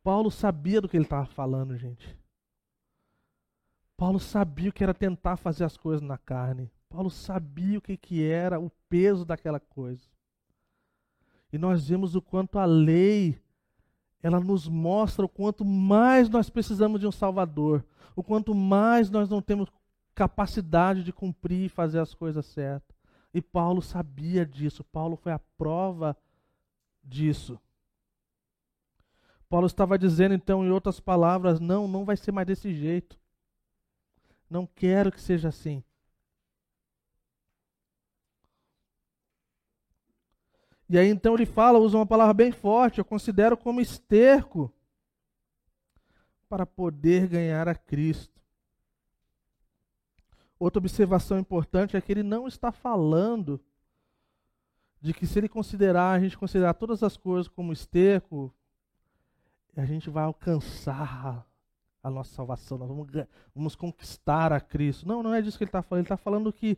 Paulo sabia do que ele estava falando, gente. Paulo sabia o que era tentar fazer as coisas na carne. Paulo sabia o que, que era o peso daquela coisa. E nós vemos o quanto a lei ela nos mostra o quanto mais nós precisamos de um Salvador, o quanto mais nós não temos capacidade de cumprir e fazer as coisas certas. E Paulo sabia disso, Paulo foi a prova disso. Paulo estava dizendo, então, em outras palavras: não, não vai ser mais desse jeito. Não quero que seja assim. E aí então ele fala, usa uma palavra bem forte, eu considero como esterco para poder ganhar a Cristo. Outra observação importante é que ele não está falando de que se ele considerar, a gente considerar todas as coisas como esterco, a gente vai alcançar a nossa salvação, nós vamos, vamos conquistar a Cristo. Não, não é disso que ele está falando. Ele está falando que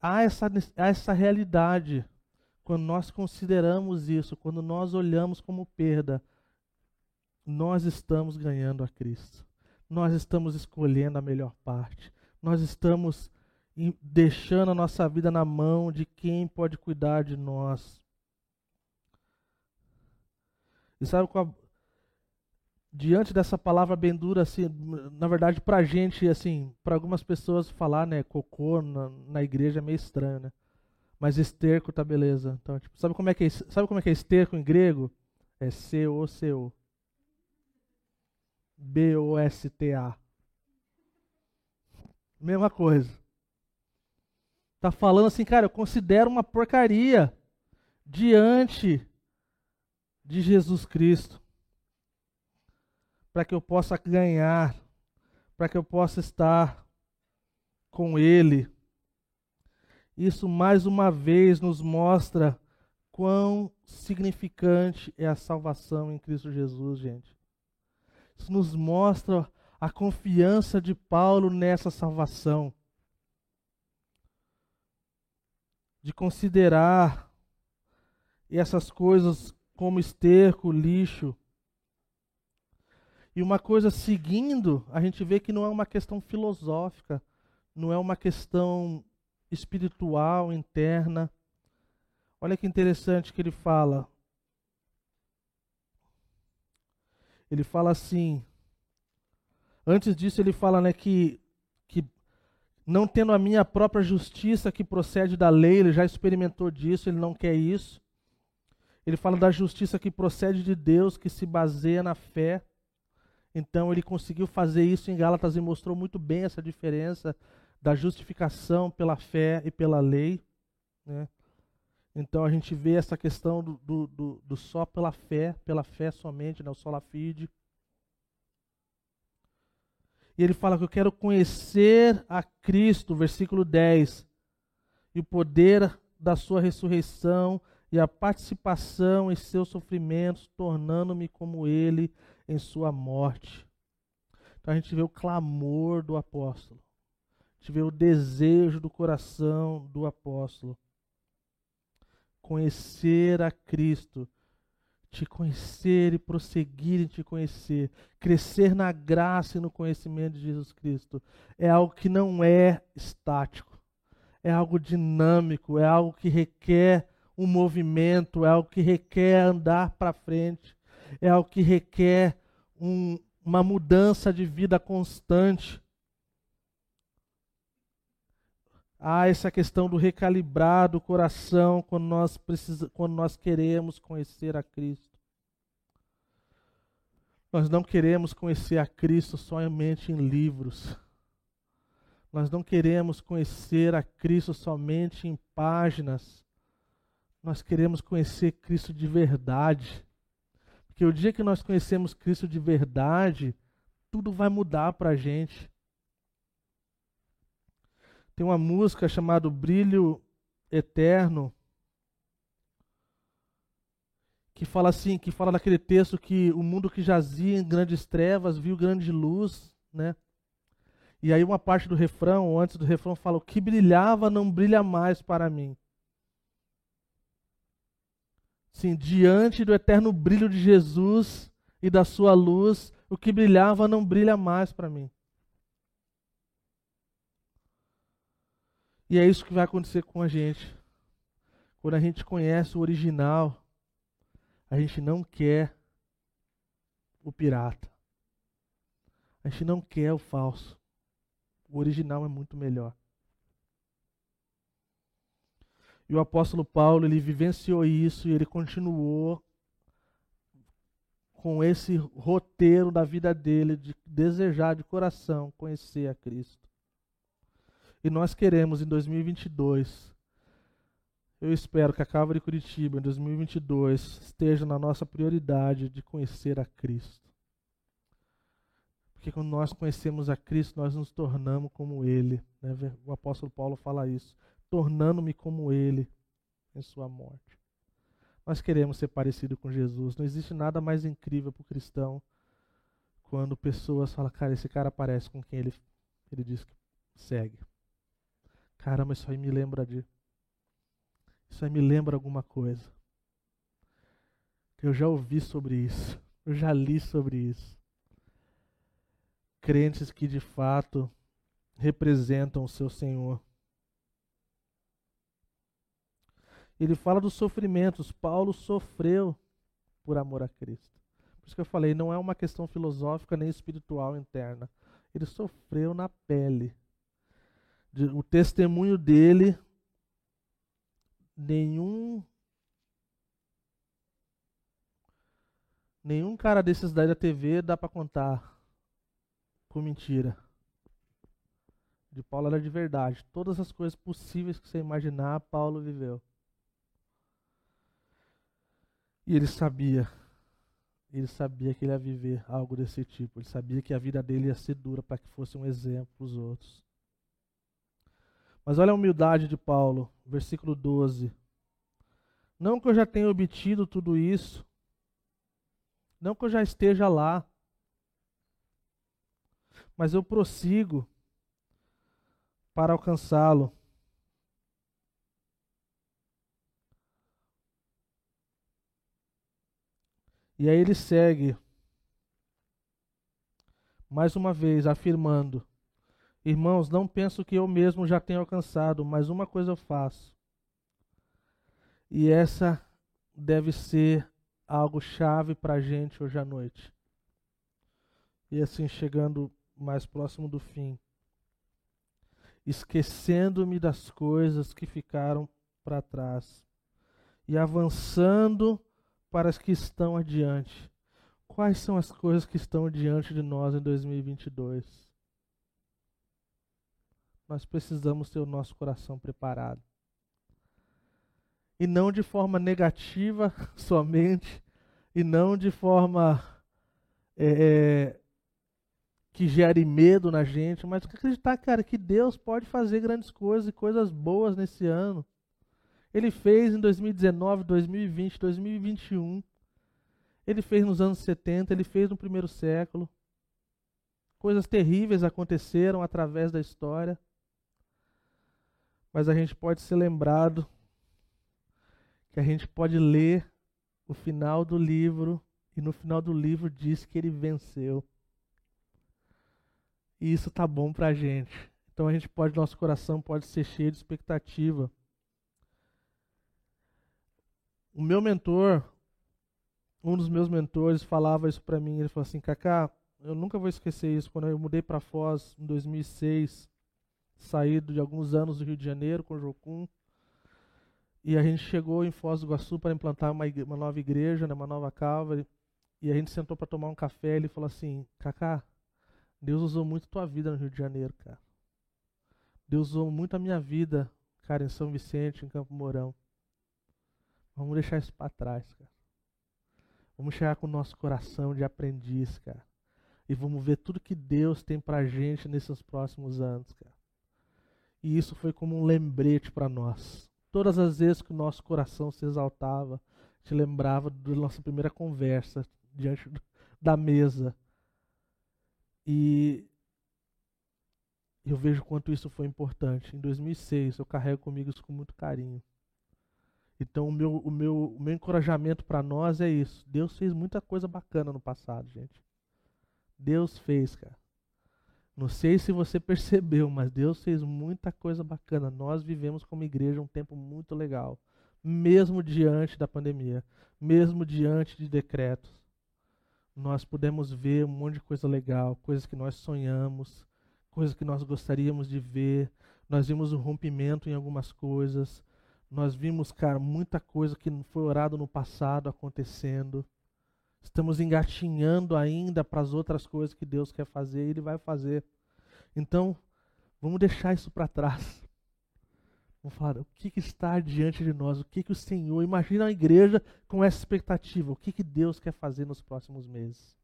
há essa, há essa realidade quando nós consideramos isso, quando nós olhamos como perda, nós estamos ganhando a Cristo. Nós estamos escolhendo a melhor parte. Nós estamos deixando a nossa vida na mão de quem pode cuidar de nós. E sabe qual? Diante dessa palavra bem dura, assim, na verdade, pra gente, assim, para algumas pessoas falar, né, cocô na, na igreja é meio estranho, né? Mas esterco tá beleza. Então, tipo, sabe como é que é, sabe como é que é esterco em grego? É C O C O. B O S T A. Mesma coisa. Tá falando assim, cara, eu considero uma porcaria diante de Jesus Cristo para que eu possa ganhar, para que eu possa estar com Ele. Isso mais uma vez nos mostra quão significante é a salvação em Cristo Jesus, gente. Isso nos mostra a confiança de Paulo nessa salvação. De considerar essas coisas como esterco, lixo, e uma coisa seguindo, a gente vê que não é uma questão filosófica, não é uma questão espiritual, interna. Olha que interessante que ele fala. Ele fala assim. Antes disso, ele fala né, que, que, não tendo a minha própria justiça que procede da lei, ele já experimentou disso, ele não quer isso. Ele fala da justiça que procede de Deus, que se baseia na fé. Então ele conseguiu fazer isso em Gálatas e mostrou muito bem essa diferença da justificação pela fé e pela lei. Né? Então a gente vê essa questão do, do, do, do só pela fé, pela fé somente, né? o sola fide. E ele fala que eu quero conhecer a Cristo, versículo 10, e o poder da sua ressurreição e a participação em seus sofrimentos, tornando-me como ele em sua morte. Então a gente vê o clamor do apóstolo. A gente vê o desejo do coração do apóstolo. Conhecer a Cristo, te conhecer e prosseguir em te conhecer, crescer na graça e no conhecimento de Jesus Cristo, é algo que não é estático, é algo dinâmico, é algo que requer um movimento, é algo que requer andar para frente, é algo que requer um, uma mudança de vida constante. Há essa questão do recalibrar do coração quando nós, precisa, quando nós queremos conhecer a Cristo. Nós não queremos conhecer a Cristo somente em livros. Nós não queremos conhecer a Cristo somente em páginas. Nós queremos conhecer Cristo de verdade. Porque o dia que nós conhecemos Cristo de verdade, tudo vai mudar para a gente. Tem uma música chamada Brilho Eterno, que fala assim, que fala daquele texto que o mundo que jazia em grandes trevas viu grande luz, né? E aí uma parte do refrão, ou antes do refrão, fala: o que brilhava não brilha mais para mim. Sim, diante do eterno brilho de Jesus e da sua luz, o que brilhava não brilha mais para mim. E é isso que vai acontecer com a gente. Quando a gente conhece o original, a gente não quer o pirata. A gente não quer o falso. O original é muito melhor. E o apóstolo Paulo, ele vivenciou isso e ele continuou com esse roteiro da vida dele de desejar de coração conhecer a Cristo. E nós queremos em 2022, eu espero que a Calvary Curitiba em 2022 esteja na nossa prioridade de conhecer a Cristo. Porque quando nós conhecemos a Cristo, nós nos tornamos como Ele. Né? O apóstolo Paulo fala isso tornando-me como Ele em Sua morte. Nós queremos ser parecido com Jesus. Não existe nada mais incrível para o cristão quando pessoas falam, cara, esse cara parece com quem ele, ele diz que segue. Caramba, isso aí me lembra de. Isso aí me lembra alguma coisa. Eu já ouvi sobre isso. Eu já li sobre isso. Crentes que de fato representam o seu Senhor. Ele fala dos sofrimentos. Paulo sofreu por amor a Cristo. Por isso que eu falei, não é uma questão filosófica nem espiritual interna. Ele sofreu na pele. O testemunho dele, nenhum nenhum cara desses daí da TV dá para contar com mentira. De Paulo era de verdade. Todas as coisas possíveis que você imaginar, Paulo viveu. E ele sabia. Ele sabia que ele ia viver algo desse tipo. Ele sabia que a vida dele ia ser dura para que fosse um exemplo para os outros. Mas olha a humildade de Paulo, versículo 12. Não que eu já tenha obtido tudo isso, não que eu já esteja lá, mas eu prossigo para alcançá-lo. E aí ele segue, mais uma vez, afirmando: Irmãos, não penso que eu mesmo já tenha alcançado, mas uma coisa eu faço. E essa deve ser algo chave para a gente hoje à noite. E assim, chegando mais próximo do fim esquecendo-me das coisas que ficaram para trás e avançando para as que estão adiante. Quais são as coisas que estão diante de nós em 2022? Nós precisamos ter o nosso coração preparado. E não de forma negativa somente, e não de forma é, que gere medo na gente, mas acreditar, cara, que Deus pode fazer grandes coisas e coisas boas nesse ano. Ele fez em 2019, 2020, 2021. Ele fez nos anos 70, ele fez no primeiro século. Coisas terríveis aconteceram através da história. Mas a gente pode ser lembrado que a gente pode ler o final do livro e no final do livro diz que ele venceu. E isso tá bom pra gente. Então a gente pode, nosso coração pode ser cheio de expectativa. O meu mentor, um dos meus mentores, falava isso para mim. Ele falou assim: Kaká, eu nunca vou esquecer isso. Quando eu mudei para Foz em 2006, saído de alguns anos do Rio de Janeiro com o Jocum, e a gente chegou em Foz do Iguaçu para implantar uma, uma nova igreja, né, uma nova calva. E a gente sentou para tomar um café. E ele falou assim: Kaká, Deus usou muito tua vida no Rio de Janeiro, cara. Deus usou muito a minha vida, cara, em São Vicente, em Campo Mourão. Vamos deixar isso para trás, cara. Vamos chegar com o nosso coração de aprendiz, cara. E vamos ver tudo que Deus tem pra gente nesses próximos anos, cara. E isso foi como um lembrete para nós. Todas as vezes que o nosso coração se exaltava, te lembrava da nossa primeira conversa diante da mesa e eu vejo quanto isso foi importante. Em 2006, eu carrego comigo isso com muito carinho. Então, o meu, o meu, o meu encorajamento para nós é isso. Deus fez muita coisa bacana no passado, gente. Deus fez, cara. Não sei se você percebeu, mas Deus fez muita coisa bacana. Nós vivemos como igreja um tempo muito legal, mesmo diante da pandemia, mesmo diante de decretos nós pudemos ver um monte de coisa legal, coisas que nós sonhamos, coisas que nós gostaríamos de ver. Nós vimos um rompimento em algumas coisas. Nós vimos, cara, muita coisa que foi orado no passado acontecendo. Estamos engatinhando ainda para as outras coisas que Deus quer fazer e Ele vai fazer. Então, vamos deixar isso para trás. Vamos falar o que, que, está diante de nós, o que, que o Senhor. Imagina a igreja com essa expectativa, o que, que Deus quer fazer nos próximos meses.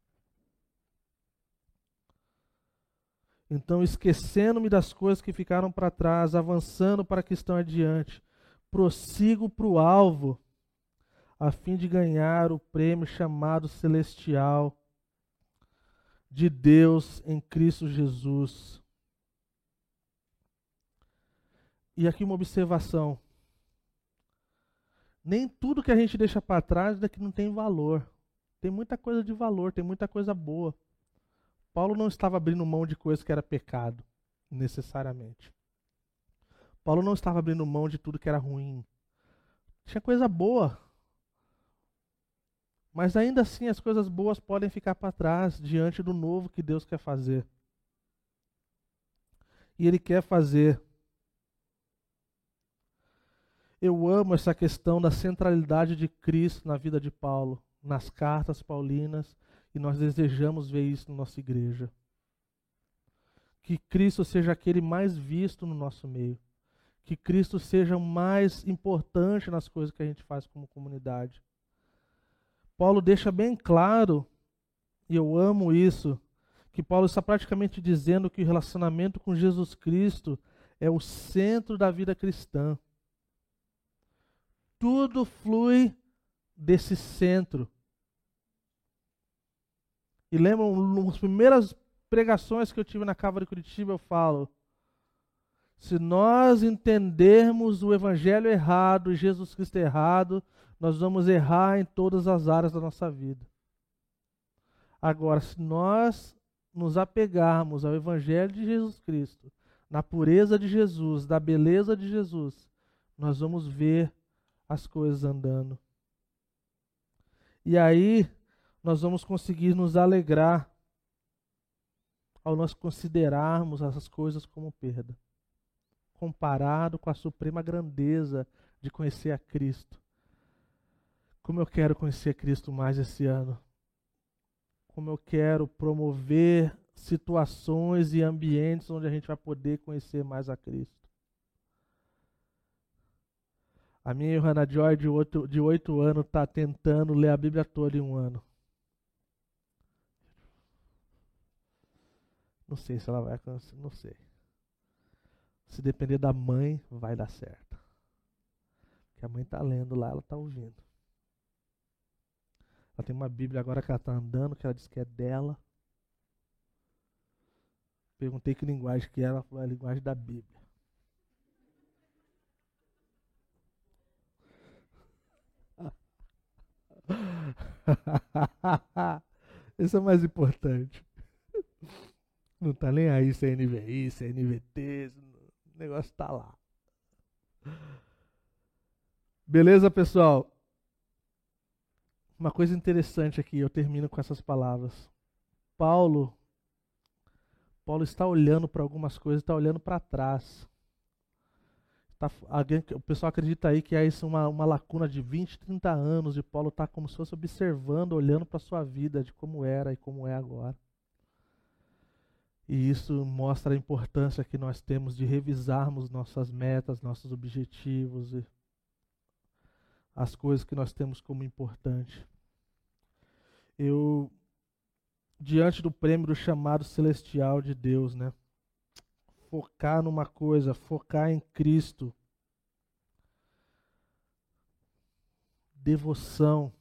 Então, esquecendo-me das coisas que ficaram para trás, avançando para que estão adiante, prossigo para o alvo, a fim de ganhar o prêmio chamado celestial de Deus em Cristo Jesus. E aqui uma observação. Nem tudo que a gente deixa para trás é que não tem valor. Tem muita coisa de valor, tem muita coisa boa. Paulo não estava abrindo mão de coisa que era pecado, necessariamente. Paulo não estava abrindo mão de tudo que era ruim. Tinha coisa boa. Mas ainda assim as coisas boas podem ficar para trás diante do novo que Deus quer fazer. E Ele quer fazer. Eu amo essa questão da centralidade de Cristo na vida de Paulo, nas cartas paulinas, e nós desejamos ver isso na nossa igreja. Que Cristo seja aquele mais visto no nosso meio. Que Cristo seja mais importante nas coisas que a gente faz como comunidade. Paulo deixa bem claro, e eu amo isso, que Paulo está praticamente dizendo que o relacionamento com Jesus Cristo é o centro da vida cristã. Tudo flui desse centro. E lembram, nas primeiras pregações que eu tive na Cava de Curitiba, eu falo: se nós entendermos o Evangelho errado, Jesus Cristo errado, nós vamos errar em todas as áreas da nossa vida. Agora, se nós nos apegarmos ao Evangelho de Jesus Cristo, na pureza de Jesus, da beleza de Jesus, nós vamos ver as coisas andando. E aí, nós vamos conseguir nos alegrar ao nós considerarmos essas coisas como perda, comparado com a suprema grandeza de conhecer a Cristo como eu quero conhecer Cristo mais esse ano. Como eu quero promover situações e ambientes onde a gente vai poder conhecer mais a Cristo. A minha Hannah Joy, de oito, de oito anos, está tentando ler a Bíblia toda em um ano. Não sei se ela vai não sei. Se depender da mãe, vai dar certo. Porque a mãe está lendo lá, ela está ouvindo. Ela tem uma Bíblia agora que ela está andando, que ela diz que é dela. Perguntei que linguagem que era, ela falou é a linguagem da Bíblia. Isso é mais importante. Não tá nem aí se é NVI, se é NVT, negócio tá lá. Beleza, pessoal? Uma coisa interessante aqui, eu termino com essas palavras. Paulo, Paulo está olhando para algumas coisas, está olhando para trás. Tá, alguém, o pessoal acredita aí que é isso uma, uma lacuna de 20, 30 anos e Paulo está como se fosse observando, olhando para a sua vida, de como era e como é agora. E isso mostra a importância que nós temos de revisarmos nossas metas, nossos objetivos e as coisas que nós temos como importante eu diante do prêmio do chamado celestial de Deus, né? Focar numa coisa, focar em Cristo. Devoção.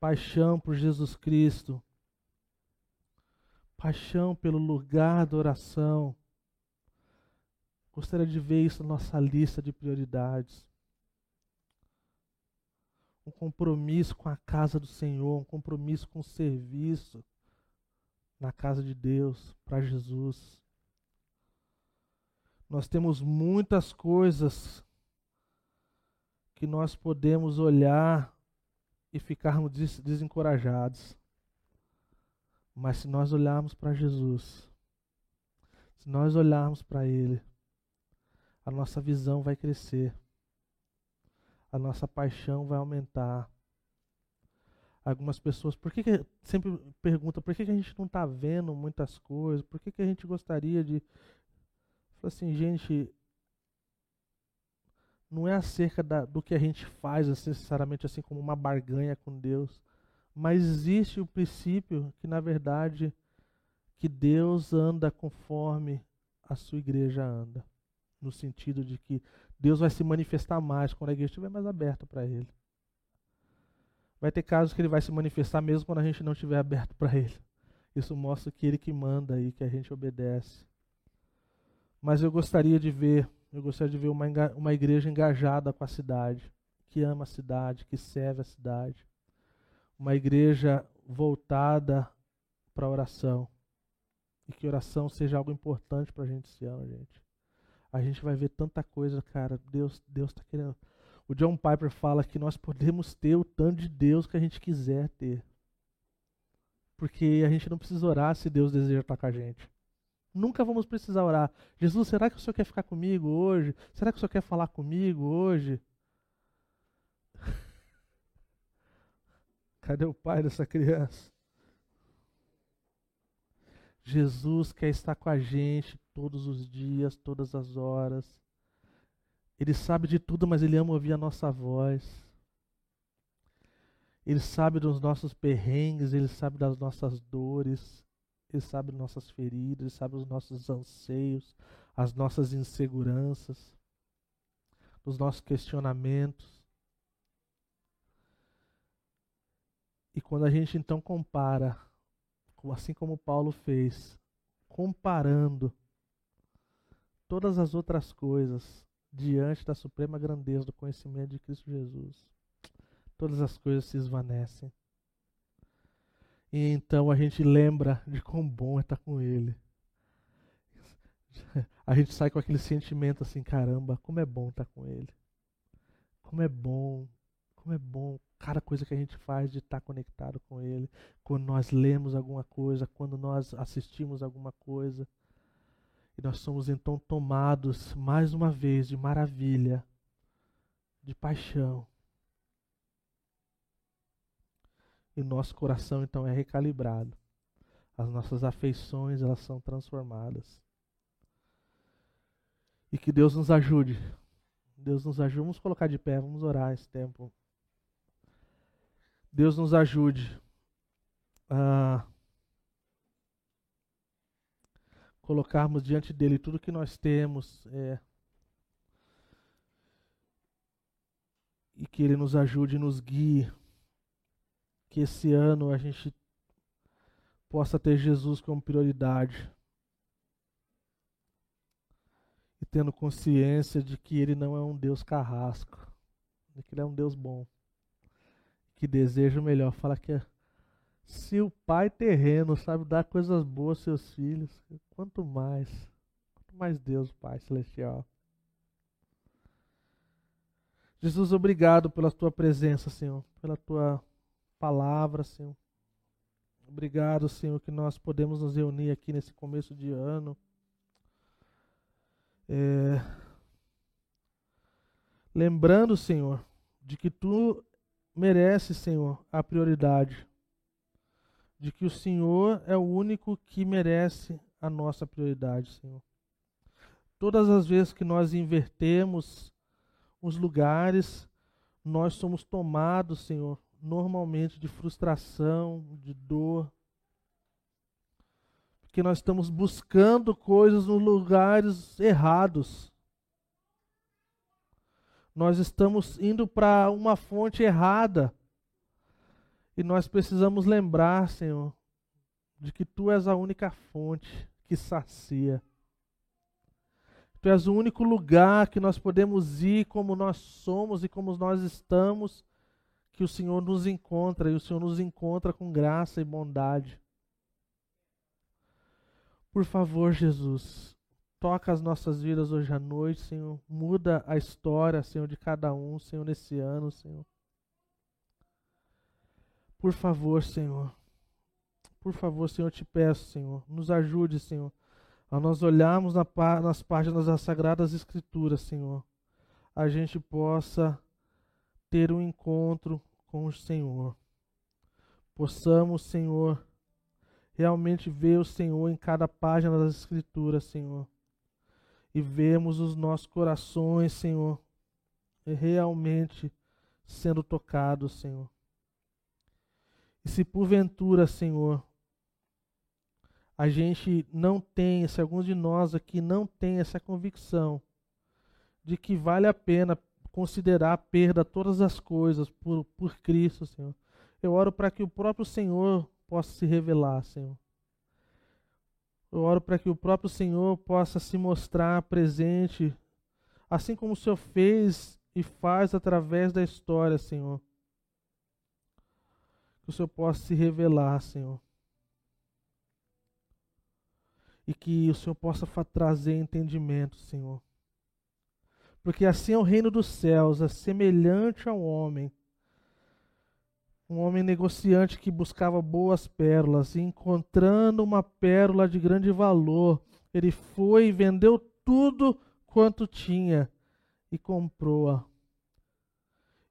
Paixão por Jesus Cristo. Paixão pelo lugar da oração. Gostaria de ver isso na nossa lista de prioridades um compromisso com a casa do Senhor, um compromisso com o serviço na casa de Deus, para Jesus. Nós temos muitas coisas que nós podemos olhar e ficarmos desencorajados. Mas se nós olharmos para Jesus, se nós olharmos para Ele, a nossa visão vai crescer a nossa paixão vai aumentar. Algumas pessoas, por que, que sempre perguntam por que, que a gente não está vendo muitas coisas? Por que, que a gente gostaria de. Assim, gente, não é acerca da, do que a gente faz necessariamente assim como uma barganha com Deus, mas existe o princípio que na verdade que Deus anda conforme a sua igreja anda, no sentido de que Deus vai se manifestar mais quando a igreja estiver mais aberta para Ele. Vai ter casos que Ele vai se manifestar mesmo quando a gente não estiver aberto para Ele. Isso mostra que Ele que manda e que a gente obedece. Mas eu gostaria de ver, eu gostaria de ver uma, uma igreja engajada com a cidade, que ama a cidade, que serve a cidade. Uma igreja voltada para oração. E que oração seja algo importante para a gente esse ano, gente a gente vai ver tanta coisa, cara. Deus Deus está querendo. O John Piper fala que nós podemos ter o tanto de Deus que a gente quiser ter. Porque a gente não precisa orar se Deus deseja estar com a gente. Nunca vamos precisar orar. Jesus, será que o Senhor quer ficar comigo hoje? Será que o Senhor quer falar comigo hoje? Cadê o pai dessa criança? Jesus quer estar com a gente todos os dias, todas as horas. Ele sabe de tudo, mas ele ama ouvir a nossa voz. Ele sabe dos nossos perrengues, ele sabe das nossas dores, ele sabe nossas feridas, ele sabe dos nossos anseios, as nossas inseguranças, dos nossos questionamentos. E quando a gente então compara assim como Paulo fez, comparando todas as outras coisas diante da suprema grandeza do conhecimento de Cristo Jesus. Todas as coisas se esvanecem. E então a gente lembra de quão bom é estar com Ele. A gente sai com aquele sentimento assim: caramba, como é bom estar com Ele. Como é bom, como é bom cada coisa que a gente faz de estar conectado com Ele, quando nós lemos alguma coisa, quando nós assistimos alguma coisa. E nós somos então tomados mais uma vez de maravilha, de paixão. E nosso coração então é recalibrado. As nossas afeições elas são transformadas. E que Deus nos ajude. Deus nos ajude. Vamos colocar de pé, vamos orar esse tempo. Deus nos ajude a colocarmos diante dele tudo que nós temos é, e que ele nos ajude e nos guie. Que esse ano a gente possa ter Jesus como prioridade. E tendo consciência de que ele não é um Deus carrasco, de que ele é um Deus bom que deseja o melhor. Fala que se o pai terreno sabe dar coisas boas aos seus filhos, quanto mais, quanto mais Deus, Pai celestial. Jesus, obrigado pela tua presença, Senhor, pela tua palavra, Senhor. Obrigado, Senhor, que nós podemos nos reunir aqui nesse começo de ano. É... Lembrando, Senhor, de que tu merece, Senhor, a prioridade. De que o Senhor é o único que merece a nossa prioridade, Senhor. Todas as vezes que nós invertemos os lugares, nós somos tomados, Senhor, normalmente de frustração, de dor. Porque nós estamos buscando coisas nos lugares errados nós estamos indo para uma fonte errada. E nós precisamos lembrar, Senhor, de que Tu és a única fonte que sacia. Tu és o único lugar que nós podemos ir como nós somos e como nós estamos, que o Senhor nos encontra e o Senhor nos encontra com graça e bondade. Por favor, Jesus, Toca as nossas vidas hoje à noite, Senhor. Muda a história, Senhor, de cada um, Senhor, nesse ano, Senhor. Por favor, Senhor. Por favor, Senhor, te peço, Senhor. Nos ajude, Senhor, a nós olharmos na, nas páginas das Sagradas Escrituras, Senhor. A gente possa ter um encontro com o Senhor. Possamos, Senhor, realmente ver o Senhor em cada página das Escrituras, Senhor e vemos os nossos corações, Senhor, realmente sendo tocados, Senhor. E se porventura, Senhor, a gente não tem, se alguns de nós aqui não tem essa convicção de que vale a pena considerar a perda todas as coisas por, por Cristo, Senhor. Eu oro para que o próprio Senhor possa se revelar, Senhor. Eu oro para que o próprio Senhor possa se mostrar presente, assim como o Senhor fez e faz através da história, Senhor. Que o Senhor possa se revelar, Senhor. E que o Senhor possa trazer entendimento, Senhor. Porque assim é o reino dos céus, é semelhante ao homem. Um homem negociante que buscava boas pérolas, e encontrando uma pérola de grande valor, ele foi e vendeu tudo quanto tinha e comprou-a.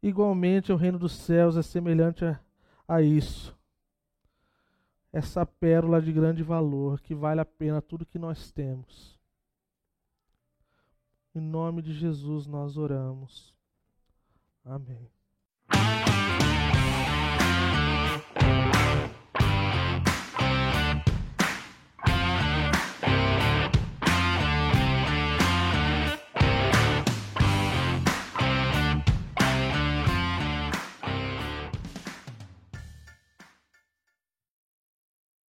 Igualmente, o reino dos céus é semelhante a, a isso. Essa pérola de grande valor, que vale a pena tudo que nós temos. Em nome de Jesus nós oramos. Amém.